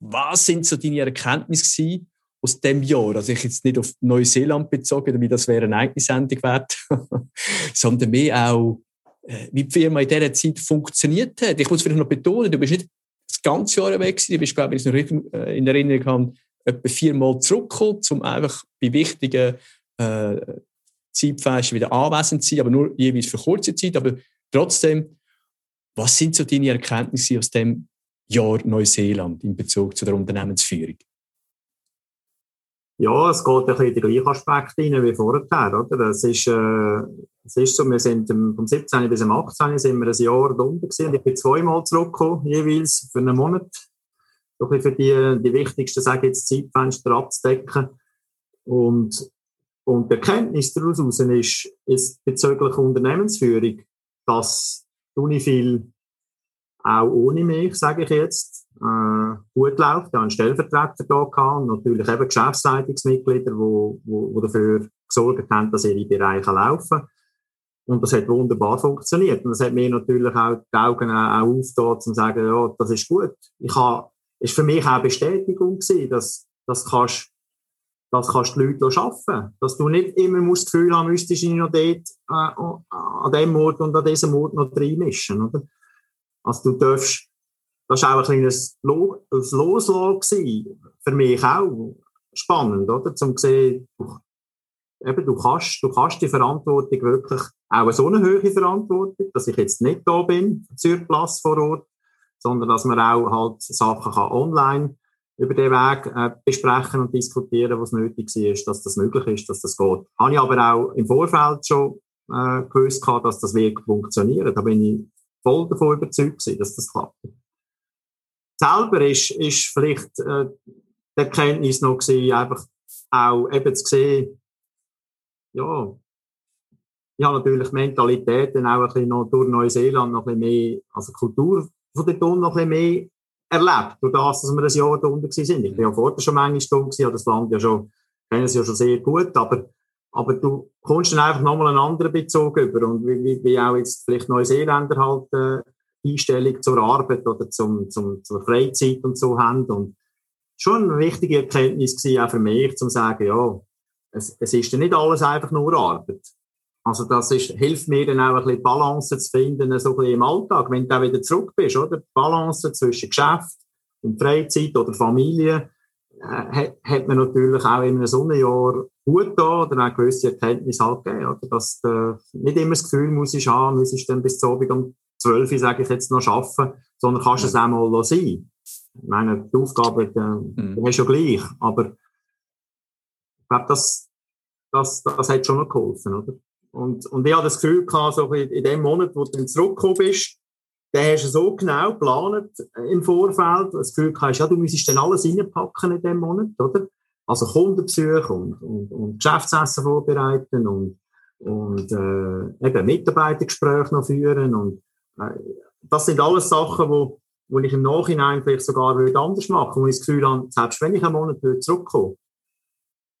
was sind so deine Erkenntnisse aus dem Jahr? Also ich jetzt nicht auf Neuseeland bezogen, damit das wäre eine eigene Sendung wert, sondern mehr auch, äh, wie die Firma in dieser Zeit funktioniert hat. Ich muss vielleicht noch betonen, du bist nicht das ganze Jahr weg gewesen, du bist, glaube ich, äh, in Erinnerung habe, etwa viermal zurückgekommen, um einfach bei wichtigen äh, Zeitfenstern wieder anwesend sein, aber nur jeweils für kurze Zeit. Aber trotzdem, was sind so deine Erkenntnisse aus dem Jahr Neuseeland in Bezug zu der Unternehmensführung? Ja, es geht ein bisschen in den gleichen Aspekt rein wie vorher. Oder? Es, ist, äh, es ist so, wir sind vom 17. bis zum 18. sind wir ein Jahr da unten gewesen. Ich bin zweimal zurückgekommen, jeweils für einen Monat. So ein für die, die wichtigsten, sage jetzt, Zeitfenster abzudecken. Und, und die Erkenntnis daraus ist, ist bezüglich Unternehmensführung, dass Unifil auch ohne mich, sage ich jetzt, äh, gut läuft. Ich habe einen Stellvertreter da gehabt und natürlich eben Geschäftsleitungsmitglieder, die wo, wo, wo dafür gesorgt haben, dass ihre Bereiche laufen. Und das hat wunderbar funktioniert. Und das hat mir natürlich auch die Augen auch aufgetan, zu sagen, ja, das ist gut. Ich habe, ist für mich auch Bestätigung gewesen, dass, das kannst, das kannst die Leute schaffen. Dass du nicht immer das Gefühl haben müsstest, dich noch dort, äh, an dem Ort und an diesem Ort noch reinmischen, oder? Also du darfst, das war auch ein kleines Loslassen für mich auch spannend, oder? Zum sehen, du, du kannst, du kannst die Verantwortung wirklich, auch so eine hohe Verantwortung, dass ich jetzt nicht da bin, Zürplatz vor Ort, sondern dass man auch halt Sachen kann online über den Weg äh, besprechen und diskutieren, was nötig ist, dass das möglich ist, dass das geht. Habe ich aber auch im Vorfeld schon äh, gewusst, dass das wirklich funktioniert. Da bin ich voll davon überzeugt dass das klappt. Selber ist, ist vielleicht äh, die Erkenntnis noch gewesen, einfach auch eben zu sehen, ja, ich habe natürlich Mentalitäten auch ein bisschen noch durch Neuseeland noch ein bisschen mehr, also Kultur von der Ton noch ein bisschen mehr erlebt, durch das, dass wir ein Jahr da unten sind. Ich bin ja vorher schon manchmal da gewesen, habe das Land ja schon, kenne es ja schon sehr gut, aber aber du kommst dann einfach nochmal einen anderen Bezug über und wie, wie, wie auch jetzt vielleicht Neuseeländer halt äh, Einstellung zur Arbeit oder zum, zum, zur Freizeit und so haben. Und schon eine wichtige Erkenntnis war auch für mich, zu sagen, ja, es, es ist ja nicht alles einfach nur Arbeit. Also das ist, hilft mir dann auch ein bisschen Balance zu finden, so ein bisschen im Alltag, wenn du auch wieder zurück bist, oder? Balance zwischen Geschäft und Freizeit oder Familie äh, hat man natürlich auch in einem Sonnenjahr gut da oder auch gewisse Erkenntnisse halt gegeben, oder? dass du nicht immer das Gefühl muss ich haben, muss ich dann bis zu Abend um 12 Uhr, sage ich jetzt, noch arbeiten, sondern kannst es auch mal sein. Ich meine, die Aufgabe, die, mhm. die hast du ja gleich, aber ich glaube, das, das, das hat schon noch geholfen, oder? Und, und ich habe das Gefühl gehabt, so in, in dem Monat, wo du dann zurückgekommen bist, den hast du so genau geplant im Vorfeld, das Gefühl hast, ja, du müsstest dann alles reinpacken in dem Monat, oder? Also Kundenbesuche und, und, und Geschäftsessen vorbereiten und, und äh, eben Mitarbeitergespräche noch führen und äh, das sind alles Sachen, wo, wo ich im Nachhinein vielleicht sogar würde anders machen, wo ich das Gefühl habe, selbst wenn ich einen Monat zurückkomme,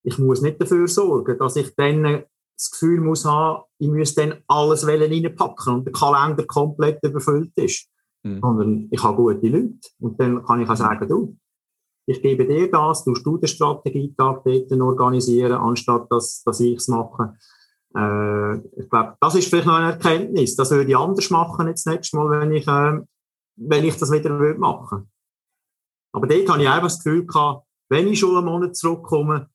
ich muss nicht dafür sorgen, dass ich dann das Gefühl muss haben, ich muss dann alles reinpacken und der Kalender komplett überfüllt ist. Mhm. Sondern ich habe gute Leute. Und dann kann ich auch sagen, du, ich gebe dir das, du den Strategietag dort organisieren, anstatt dass, dass ich es mache. Äh, ich glaube, das ist vielleicht noch eine Erkenntnis. Das würde ich anders machen jetzt nächstes Mal, wenn ich, äh, wenn ich das wieder würde machen Aber dort habe ich einfach das Gefühl gehabt, wenn ich schon einen Monat zurückkomme,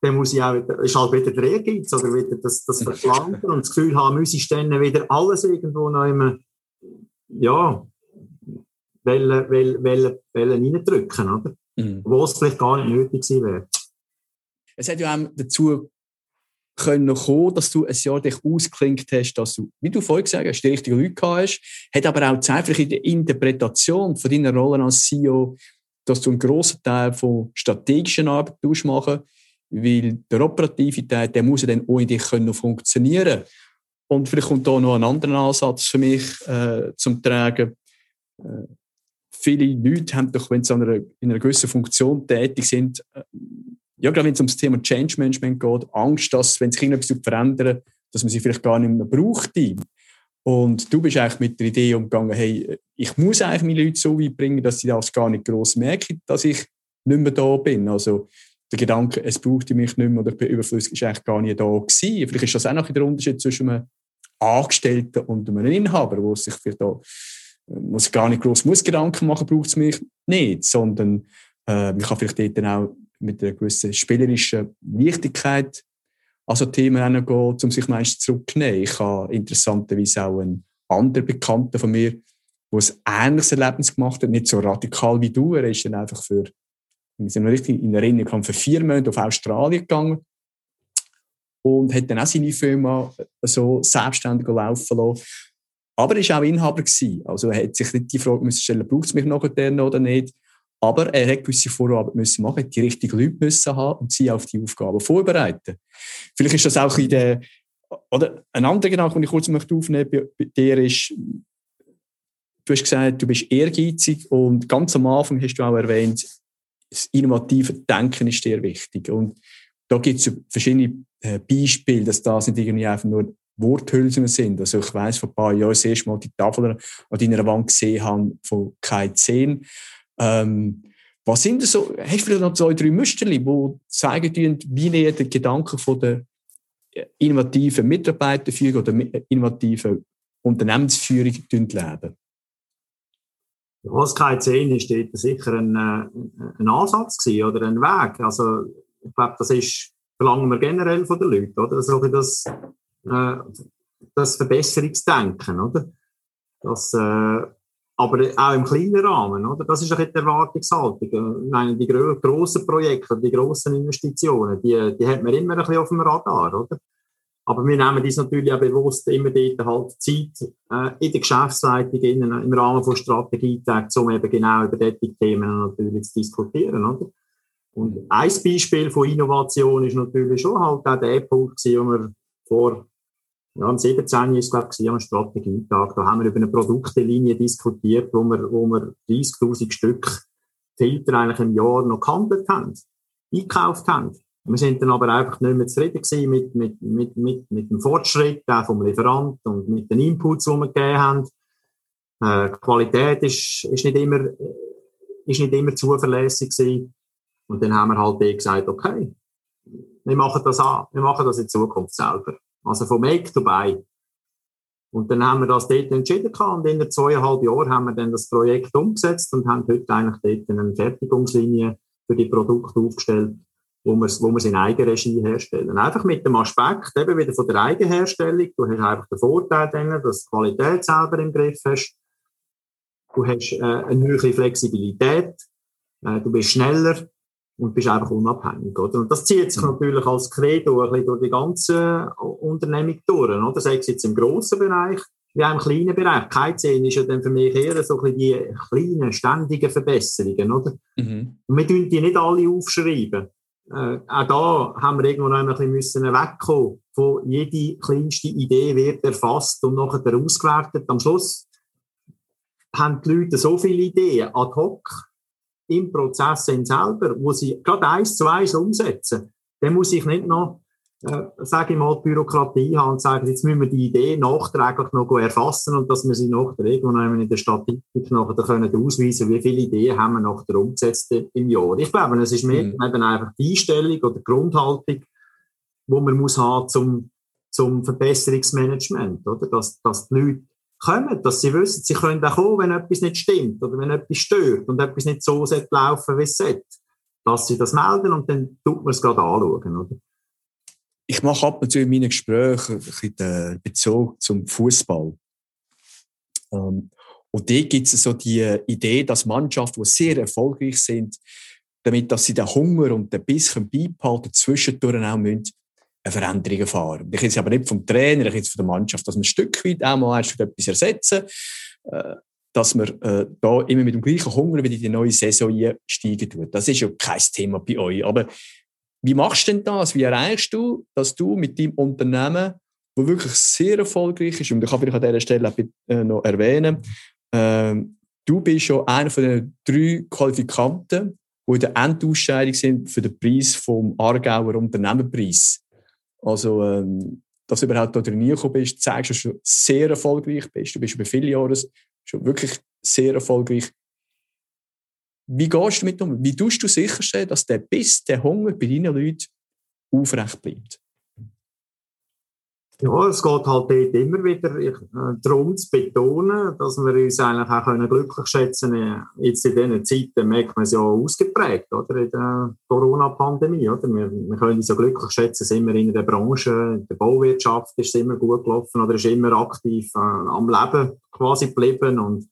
dann muss ich auch, ist halt wieder der Ehrgeiz oder wieder das, das Verflanken und das Gefühl haben, muss ich dann wieder alles irgendwo noch immer, ja, Wellen, Wellen, Wellen, Wellen reindrücken, oder? Mhm. Wo es vielleicht gar nicht nötig gewesen wäre. Es hat ja auch dazu können kommen, dass du ein Jahr dich ausklinkt hast, dass du, wie du vorhin gesagt hast, die richtigen Leute gehabt hast, hat aber auch Zeit in der Interpretation von deiner Rolle als CEO, dass du einen grossen Teil von strategischen Arbeit machen weil der operative Teil, der muss ja dann ohne dich können funktionieren. Und vielleicht kommt da noch ein anderer Ansatz für mich äh, zum Tragen. Äh, viele Leute haben doch, wenn sie in einer gewissen Funktion tätig sind, äh, ja, gerade wenn es um das Thema Change Management geht, Angst, dass, wenn sich irgendetwas verändert, dass man sie vielleicht gar nicht mehr braucht. Und du bist eigentlich mit der Idee umgegangen, hey, ich muss eigentlich meine Leute so weit bringen, dass sie das gar nicht gross merken, dass ich nicht mehr da bin. Also der Gedanke, es braucht mich nicht mehr oder ich bin überflüssig, ist eigentlich gar nicht da gewesen. Vielleicht ist das auch noch der Unterschied zwischen einem Angestellten und einem Inhaber, wo sich vielleicht da wo sich gar nicht groß muss Gedanken machen, braucht es mich nicht, sondern äh, man kann vielleicht dort dann auch mit einer gewissen spielerischen Wichtigkeit also Themen herangehen, um sich meistens zurückzunehmen. Ich habe interessanterweise auch einen anderen Bekannten von mir, der ein ähnliches Erlebnis gemacht hat, nicht so radikal wie du. Er ist dann einfach für, ich es richtig in Erinnerung für vier Monate auf Australien gegangen und hat dann auch seine Firma so selbstständig laufen lassen. Aber er war auch Inhaber. Gewesen. Also er hat sich nicht die Frage müssen stellen, braucht es mich noch oder nicht. Aber er hat gewisse Vorarbeit müssen machen, die richtigen Leute müssen haben und sie auf die Aufgaben vorbereiten. Vielleicht ist das auch in der, oder ein anderer Gedanke, den ich kurz möchte aufnehmen bei, bei dir ist, du hast gesagt, du bist ehrgeizig und ganz am Anfang hast du auch erwähnt, das innovative Denken ist dir wichtig. Und da gibt es verschiedene äh, Beispiele, dass das nicht irgendwie einfach nur Worthülsen sind. Also ich weiß vor ein paar Jahren das erste Mal die Tafel an deiner Wand gesehen habe von Kai 10. Ähm, was sind das so? Hast du vielleicht noch zwei, drei Muster, die zeigen, wie ihr den Gedanken von der innovativen Mitarbeiterführung oder innovativen Unternehmensführung leben? Was Kai 10 ist, dort sicher ein, äh, ein Ansatz gewesen, oder ein Weg. Also, ich glaube, das ist, verlangen wir generell von den Leuten, oder? So das, äh, das Verbesserungsdenken, oder? Das, äh, aber auch im kleinen Rahmen, oder? Das ist auch die Erwartungshaltung. Ich meine, die gro grossen Projekte, die grossen Investitionen, die, die hat man immer ein bisschen auf dem Radar, oder? Aber wir nehmen das natürlich auch bewusst immer dort halt Zeit äh, in der Geschäftsleitung, in, im Rahmen von Strategietagen, um eben genau über diese Themen natürlich zu diskutieren, oder? Und ein Beispiel von Innovation ist natürlich schon halt auch der Punkt, wo wir vor ja, am 17. ist, glaube ich, am Strategietag. Da haben wir über eine Produktlinie diskutiert, wo wir, wo wir 30.000 Stück Filter eigentlich im Jahr noch gehandelt haben, eingekauft haben. Wir sind dann aber einfach nicht mehr zufrieden gewesen mit, mit, mit, mit, mit dem Fortschritt auch vom Lieferant und mit den Inputs, die wir gegeben haben. Äh, Qualität ist, ist, nicht immer, ist nicht immer zuverlässig gewesen. Und dann haben wir halt gesagt, okay, wir machen das an, wir machen das in Zukunft selber. Also vom Make to Buy. Und dann haben wir das dort entschieden und in zweieinhalb Jahren haben wir dann das Projekt umgesetzt und haben heute eigentlich dort eine Fertigungslinie für die Produkte aufgestellt, wo wir, wo wir es in Eigenregie herstellen. Einfach mit dem Aspekt eben wieder von der Eigenherstellung. Du hast einfach den Vorteil dann, dass du die Qualität selber im Griff hast. Du hast äh, eine höhere Flexibilität. Äh, du bist schneller und bist einfach unabhängig, oder? Und das zieht sich mhm. natürlich als Credo ein bisschen durch die ganze Unternehmung durch, oder? Sei es jetzt im grossen Bereich, wie auch im kleinen Bereich. Kein Zehn ist ja dann für mich eher so ein bisschen die kleinen, ständigen Verbesserungen, oder? Mhm. Und wir tun die nicht alle aufschreiben. Äh, auch da haben wir irgendwo noch ein bisschen müssen wegkommen von jede kleinste Idee wird erfasst und nachher ausgewertet. Am Schluss haben die Leute so viele Ideen ad hoc, im Prozess selber, wo sie gerade eins zu eins umsetzen, dann muss ich nicht noch, äh, sage ich mal, Bürokratie haben und sagen, jetzt müssen wir die Idee nachträglich noch erfassen und dass wir sie nachher irgendwo in der Statistik nachher können ausweisen, wie viele Ideen haben wir nachher umgesetzt im Jahr. Ich glaube, es ist mehr mhm. eben einfach die Einstellung oder die Grundhaltung, wo man muss haben zum, zum Verbesserungsmanagement, oder? Dass, dass die Leute kommen, dass sie wissen, sie können auch kommen, wenn etwas nicht stimmt oder wenn etwas stört und etwas nicht so sollte laufen, wie es sollte. Dass sie das melden und dann tut man es gerade anschauen, oder? Ich mache ab und zu in meinen Gesprächen den Bezug zum Fußball. Ähm, und da gibt es so die Idee, dass Mannschaften, die sehr erfolgreich sind, damit dass sie den Hunger und den Biss beibehalten, zwischendurch auch müssen eine Veränderung erfahren. Ich jetzt aber nicht vom Trainer, ich jetzt von der Mannschaft, dass wir ein Stück weit auch mal erst etwas ersetzen, äh, dass wir äh, da immer mit dem gleichen Hunger wieder in die neue Saison einsteigen tun. Das ist ja kein Thema bei euch. Aber wie machst du denn das? Wie erreichst du, dass du mit deinem Unternehmen, wo wirklich sehr erfolgreich ist, und ich kann vielleicht an dieser Stelle äh, noch erwähnen, äh, du bist schon einer von den drei Qualifikanten, die in der Endausscheidung sind für den Preis vom Aargauer Unternehmerpreis. Also ähm, dass du überhaupt da drin gekommen bist, zeigst, dass du sehr erfolgreich bist. Du bist über viele Jahre schon wirklich sehr erfolgreich. Wie gehst du damit um? Wie tust du sicherstellen, dass der Biss, der Hunger bei deinen Leuten aufrecht bleibt? Ja, es geht halt dort immer wieder äh, darum zu betonen, dass wir uns eigentlich auch können glücklich schätzen können. Jetzt in diesen Zeiten merkt man es ja ausgeprägt, oder? In der Corona-Pandemie, oder? Wir, wir können uns ja glücklich schätzen, sind wir in der Branche, in der Bauwirtschaft ist es immer gut gelaufen oder ist immer aktiv äh, am Leben quasi geblieben und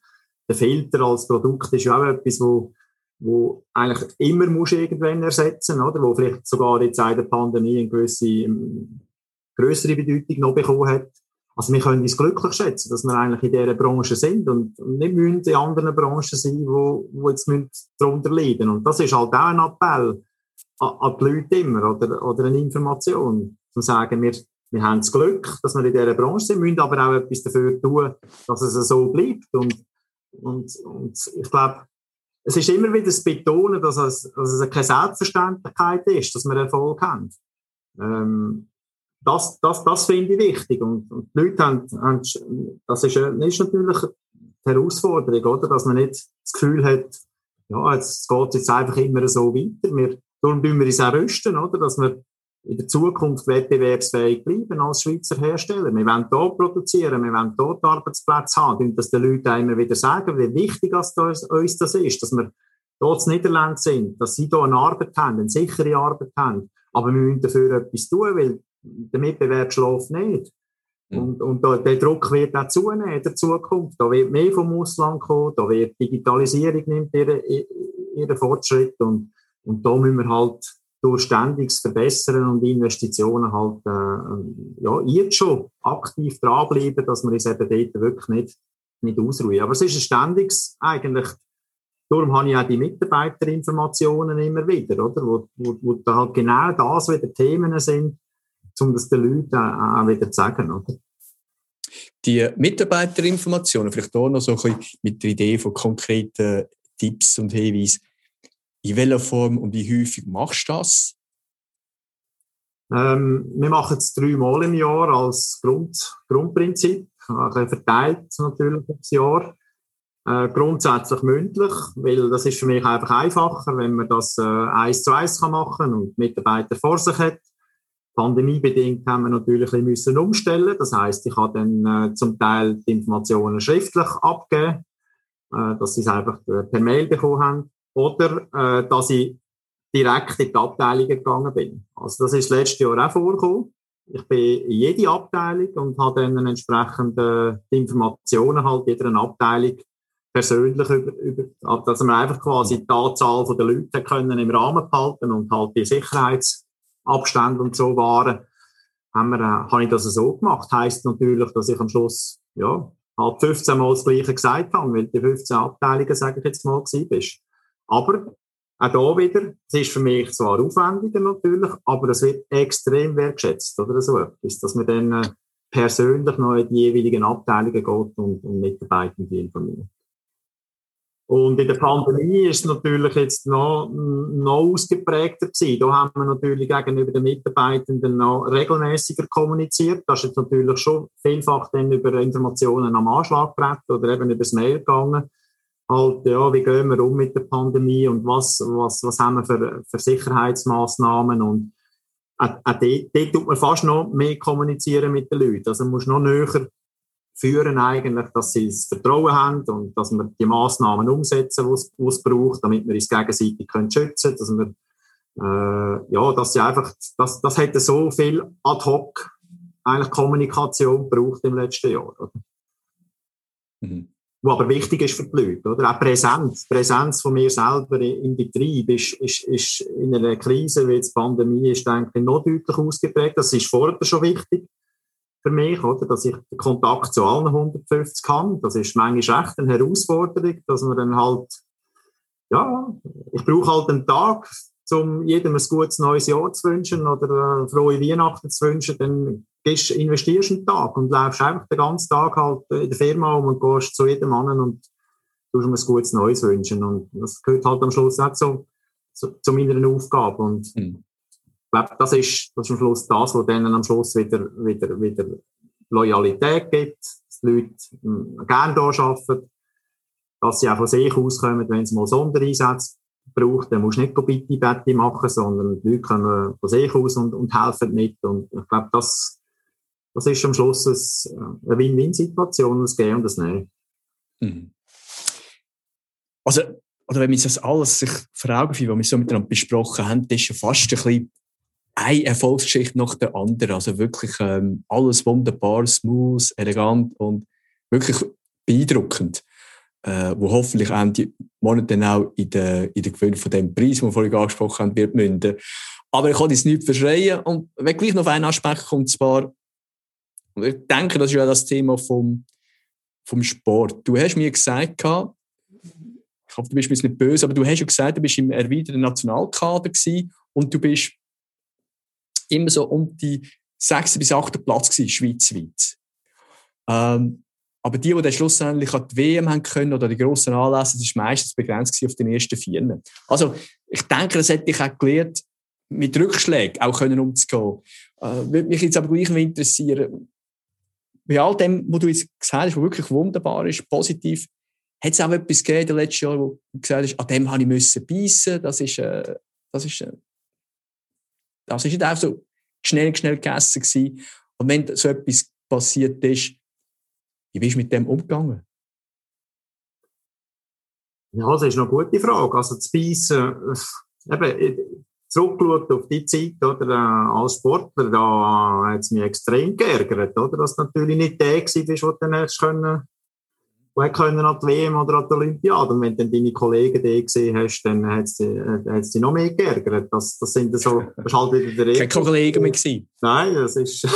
der Filter als Produkt ist ja auch etwas, wo wo eigentlich immer muss irgendwann ersetzen, oder? Wo vielleicht sogar jetzt in der Pandemie eine gewisse ähm, größere Bedeutung noch bekommen hat. Also wir können uns glücklich schätzen, dass wir eigentlich in dieser Branche sind und nicht müssen in anderen Branchen sein, wo, wo jetzt darunter leiden Und das ist halt auch ein Appell an, an die Leute immer oder, oder eine Information, zu sagen, wir, wir haben das Glück, dass wir in dieser Branche sind, müssen aber auch etwas dafür tun, dass es so bleibt. Und, und, und ich glaube, es ist immer wieder das Betonen, dass es, dass es keine Selbstverständlichkeit ist, dass wir Erfolg haben. Ähm, das, das, das finde ich wichtig. Und, und die Leute haben, haben das ist, ist natürlich die Herausforderung, oder? Dass man nicht das Gefühl hat, ja, jetzt geht es jetzt einfach immer so weiter. Wir, darum müssen wir uns auch rüsten, oder? Dass wir in der Zukunft wettbewerbsfähig bleiben als Schweizer Hersteller. Wir wollen hier produzieren, wir wollen hier Arbeitsplätze haben und dass die Leute immer wieder sagen, wie wichtig das uns das ist, dass wir dort in Niederland sind, dass sie hier eine Arbeit haben, eine sichere Arbeit haben. Aber wir müssen dafür etwas tun, weil der Mitbewerb schläft nicht. Mhm. Und, und da, der Druck wird auch zunehmen in der Zukunft. Da wird mehr vom Ausland kommen, da wird Digitalisierung nimmt ihren, ihren Fortschritt und, und da müssen wir halt durch ständiges Verbessern und Investitionen halt äh, ja, jetzt schon aktiv dranbleiben, dass wir uns eben dort wirklich nicht, nicht ausruhen. Aber es ist ein ständiges eigentlich Darum habe ich auch die Mitarbeiterinformationen immer wieder, oder? Wo, wo, wo da halt genau das wieder Themen sind, um das den Leuten auch wieder zu sagen. Oder? Die Mitarbeiterinformationen, vielleicht auch noch so ein bisschen mit der Idee von konkreten Tipps und Hinweisen. In welcher Form und wie häufig machst du das? Ähm, wir machen es dreimal im Jahr als Grund, Grundprinzip, also verteilt natürlich das Jahr. Äh, grundsätzlich mündlich, weil das ist für mich einfach einfacher, wenn man das äh, eins zu eins kann machen und Mitarbeiter vor sich hat. Pandemiebedingt haben wir natürlich ein bisschen umstellen. Das heißt, ich habe dann äh, zum Teil die Informationen schriftlich abgegeben, äh, dass sie es einfach per Mail bekommen haben, oder äh, dass ich direkt in die Abteilungen gegangen bin. Also das ist letztes Jahr auch vorgekommen. Ich bin in jede Abteilung und habe dann entsprechend äh, die Informationen halt jeder Abteilung persönlich über, über dass wir einfach quasi die Anzahl der Leute können im Rahmen behalten und halt die Sicherheits Abstände und so waren, haben wir, äh, habe ich das so gemacht. Heißt natürlich, dass ich am Schluss, ja, halt 15 Mal das Gleiche gesagt habe, weil die 15 Abteilungen, sage ich jetzt mal, gewesen bist. Aber auch da wieder, es ist für mich zwar aufwendiger natürlich, aber es wird extrem wertschätzt, oder so etwas, dass man dann äh, persönlich noch in die jeweiligen Abteilungen geht und, und Mitarbeitende informiert. Und in der Pandemie ist es natürlich jetzt noch, noch ausgeprägter gewesen. Da haben wir natürlich gegenüber den Mitarbeitenden noch regelmäßiger kommuniziert. Das ist jetzt natürlich schon vielfach dann über Informationen am Anschlagbrett oder eben über das Mail gegangen. Halt, ja, wie gehen wir um mit der Pandemie und was, was, was haben wir für, für Sicherheitsmaßnahmen und auch, auch dort, dort tut man fast noch mehr kommunizieren mit den Leuten. Also man muss noch näher führen eigentlich, dass sie das Vertrauen haben und dass wir die Maßnahmen umsetzen, die es braucht, damit wir uns gegenseitig können schützen können, dass wir, äh, ja, dass sie einfach, das, das hätte so viel ad hoc eigentlich Kommunikation gebraucht im letzten Jahr. Mhm. Was aber wichtig ist für die Leute, oder? Auch Präsenz. Präsenz von mir selber im Betrieb ist, ist, ist in einer Krise wie die Pandemie ist, denke ich, noch deutlich ausgeprägt. Das ist vorher schon wichtig für mich, oder? Dass ich den Kontakt zu allen 150 kann. Das ist manchmal echt eine Herausforderung, dass man dann halt, ja, ich brauche halt einen Tag, um jedem ein gutes neues Jahr zu wünschen oder äh, frohe Weihnachten zu wünschen, dann gehst, investierst einen Tag und läufst einfach den ganzen Tag halt in der Firma um und gehst zu jedem Mann und tust ihm ein gutes Neues wünschen. Und das gehört halt am Schluss auch zu, zu, zu meiner Aufgabe. Und mhm glaube, das ist, das ist am Schluss das, was denen am Schluss wieder, wieder, wieder Loyalität gibt, dass die Leute hm, gerne hier arbeiten, dass sie auch von sich auskommen, wenn es mal Sondereinsätze braucht, dann musst du nicht bitte Betty machen, sondern die Leute kommen von sich aus und, und helfen mit. Und ich glaube, das, das ist am Schluss eine Win-Win-Situation, das Gehen und das Nehmen. Mhm. Also, oder wenn man das alles sich vor Augen führt, was wir so miteinander besprochen haben, das ist ja fast ein bisschen eine Erfolgsgeschichte nach der anderen. Also wirklich ähm, alles wunderbar, smooth, elegant und wirklich beeindruckend. Äh, wo hoffentlich auch die Monate auch in der, in der Gewinn von dem Preis, den wir vorhin angesprochen haben, wird münden. Aber ich kann das nicht verschreien. Und wenn gleich noch auf einen Aspekt kommt, zwar, und ich denke, das ist ja das Thema vom, vom Sport. Du hast mir gesagt, ich hoffe, du bist mir nicht böse, aber du hast ja gesagt, du bist im erweiterten Nationalkader gewesen und du bist immer so um die sechsten bis achten Platz gewesen, schweizweit. Ähm, aber die, die dann schlussendlich an die WM haben können oder die grossen Anlässe, das war meistens begrenzt auf den ersten vier. Also, ich denke, das hätte ich auch gelernt, mit Rückschlägen auch können umzugehen. Äh, würde mich jetzt aber gleich interessieren, bei all dem, was du jetzt gesagt hast, was wirklich wunderbar ist, positiv, hat es auch etwas gegeben in den letzten Jahren, wo du gesagt hast, an dem habe ich müssen beißen, das ist, äh, das ist, äh, das ist nicht einfach so schnell, schnell gegessen gewesen. Und wenn so etwas passiert ist, wie bist du mit dem umgegangen? Ja, das ist eine gute Frage. Also, das Beißen, äh, eben, zurückgeschaut auf die Zeit, oder, äh, als Sportler, da hat es mich extrem geärgert, oder, dass natürlich nicht der war, der dann können, wo können an die WM oder an die Olympiade. Und wenn du dann deine Kollegen da gesehen hast, dann hat es dich, dich noch mehr geärgert. Das, das sind so, das ist halt wieder der Kein Kollege mehr gewesen? Nein, das ist...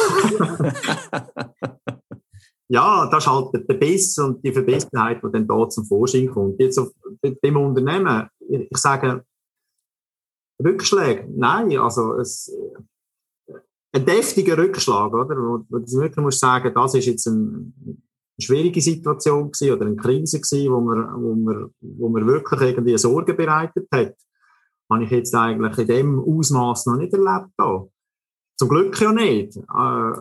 ja, das ist halt der Biss und die Verbissenheit, die dann da zum Vorschein kommt. Jetzt auf dem Unternehmen, ich sage, Rückschläge, nein, also es, ein deftiger Rückschlag, oder? Wo, wo du wirklich musst sagen, das ist jetzt ein, eine schwierige Situation gewesen oder eine Krise gewesen, wo man, wo man, wo man wirklich irgendwie Sorge bereitet hat. Habe ich jetzt eigentlich in dem Ausmaß noch nicht erlebt. Da. Zum Glück ja nicht. Äh,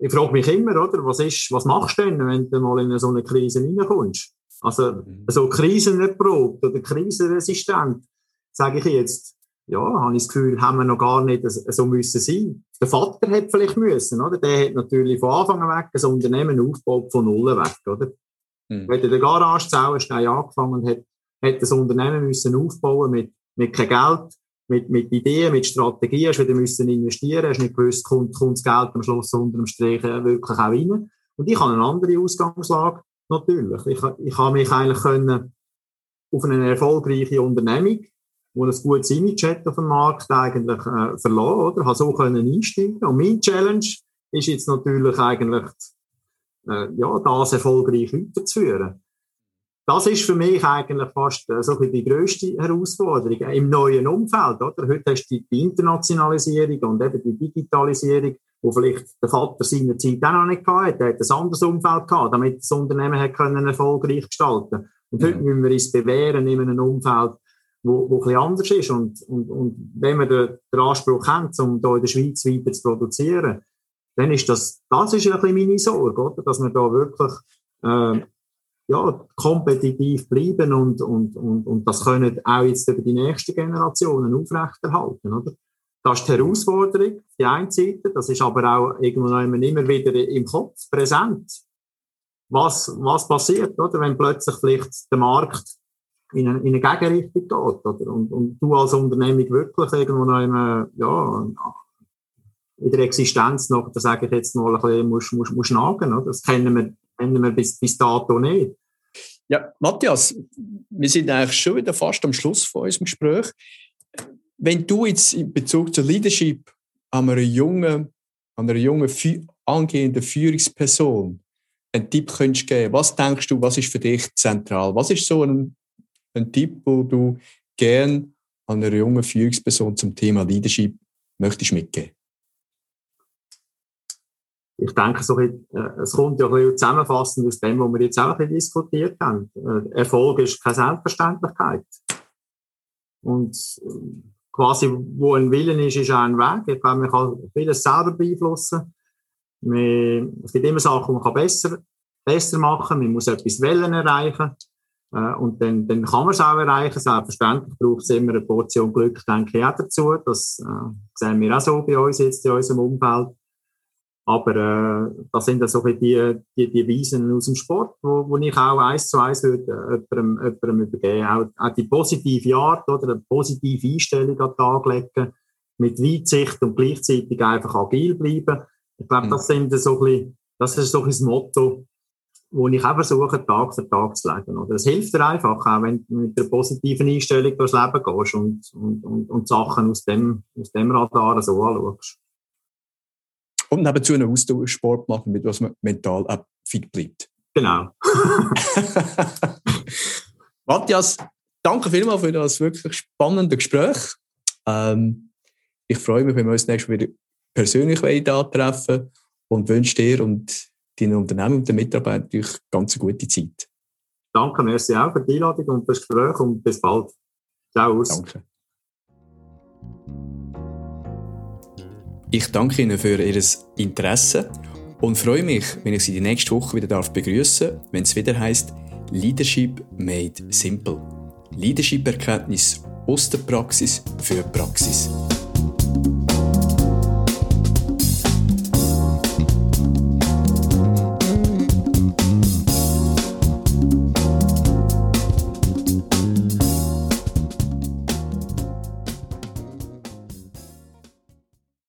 ich frage mich immer, oder, was, ist, was machst du denn, wenn du mal in so eine Krise reinkommst? Also, mhm. so krisenerprobt oder krisenresistent, sage ich jetzt, ja, habe ich das Gefühl, haben wir noch gar nicht so müssen sein. Der Vater hat vielleicht müssen, oder? Der hat natürlich von Anfang an weg ein Unternehmen aufgebaut von Null weg, oder? Mhm. Wenn der Garage Zauenstein angefangen hat, hat das Unternehmen müssen aufbauen mit, mit kein Geld, mit, mit Ideen, mit Strategien, hast wieder müssen investieren, hast nicht gewusst, kommt, kommt das Geld am Schluss unter dem Strich äh, wirklich auch rein. Und ich habe eine andere Ausgangslage, natürlich. Ich, ich habe mich eigentlich können auf eine erfolgreiche Unternehmung, wo ein gutes Image hat auf dem Markt eigentlich äh, verloren, oder? Habe so können einsteigen. Und mein Challenge ist jetzt natürlich eigentlich, äh, ja, das erfolgreich weiterzuführen das ist für mich eigentlich fast äh, so die grösste Herausforderung im neuen Umfeld. Oder? Heute hast du die Internationalisierung und eben die Digitalisierung, wo vielleicht der Vater seiner Zeit auch noch nicht hatte. Er hat ein anderes Umfeld gehabt, damit das Unternehmen hat können erfolgreich gestalten Und heute müssen wir uns bewähren in einem Umfeld, wo, wo ein bisschen anders ist. Und, und, und wenn wir den, den Anspruch haben, um hier in der Schweiz weiter zu produzieren, dann ist das, das ist ein bisschen meine Sorge, oder? dass wir da wirklich äh, ja, kompetitiv bleiben und, und, und, und das können auch jetzt über die nächsten Generationen aufrechterhalten. Oder? Das ist die Herausforderung, die eine Seite. Das ist aber auch irgendwann immer wieder im Kopf präsent. Was, was passiert, oder? wenn plötzlich vielleicht der Markt in eine, in eine Gegenrichtung geht. Oder? Und, und du als Unternehmung wirklich irgendwo noch immer, ja, in der Existenz noch, da sage ich jetzt mal, ein bisschen, musst, musst, musst nagen. Oder? Das kennen wir kennen wir bis, bis dato nicht. Ja, Matthias, wir sind eigentlich schon wieder fast am Schluss von unserem Gespräch. Wenn du jetzt in Bezug zur Leadership an einer jungen, an einer jungen angehenden Führungsperson einen Tipp könntest geben, was denkst du, was ist für dich zentral? Was ist so ein, ein Tipp, wo du gern an einer jungen Führungsperson zum Thema Leadership möchtest mitgeben? ich denke, so ein, äh, es kommt ja ein bisschen zusammenfassend aus dem, was wir jetzt auch ein bisschen diskutiert haben. Äh, Erfolg ist keine Selbstverständlichkeit. Und äh, quasi, wo ein Willen ist, ist auch ein Weg. Ich glaube, man kann vieles selber beeinflussen. Man, es gibt immer Sachen, die man kann besser, besser machen kann. Man muss etwas Wellen erreichen. Äh, und dann, dann kann man es auch erreichen. Selbstverständlich braucht es immer eine Portion Glück, denke ich auch dazu. Das äh, sehen wir auch so bei uns jetzt in unserem Umfeld. Aber äh, das sind dann so die, die, die Weisen aus dem Sport, wo, wo ich auch eins zu eins würde äh, jemandem, jemandem übergeben. Auch, auch die positive Art oder eine positive Einstellung an den Tag legen, mit Weitsicht und gleichzeitig einfach agil bleiben. Ich glaube, mhm. das sind so ein bisschen, das ist so ein das Motto, wo ich auch versuche, Tag für Tag zu legen. Oder es hilft dir einfach, auch wenn du mit einer positiven Einstellung durchs Leben gehst und, und, und, und Sachen aus dem, aus dem Radar so anschaust. Und nebenzu einen Ausdauersport machen, mit was man mental auch fit bleibt. Genau. Matthias, danke vielmals für das wirklich spannende Gespräch. Ähm, ich freue mich, wenn wir uns nächstes Mal wieder persönlich treffen und wünsche dir und deinen Unternehmen und den Mitarbeitern natürlich ganz eine gute Zeit. Danke, merci auch für die Einladung und das Gespräch und bis bald. Ciao. Danke. Ich danke Ihnen für Ihr Interesse und freue mich, wenn ich Sie die nächste Woche wieder darf begrüßen, wenn es wieder heißt Leadership made simple. Leadership-Erkenntnis aus der Praxis für Praxis.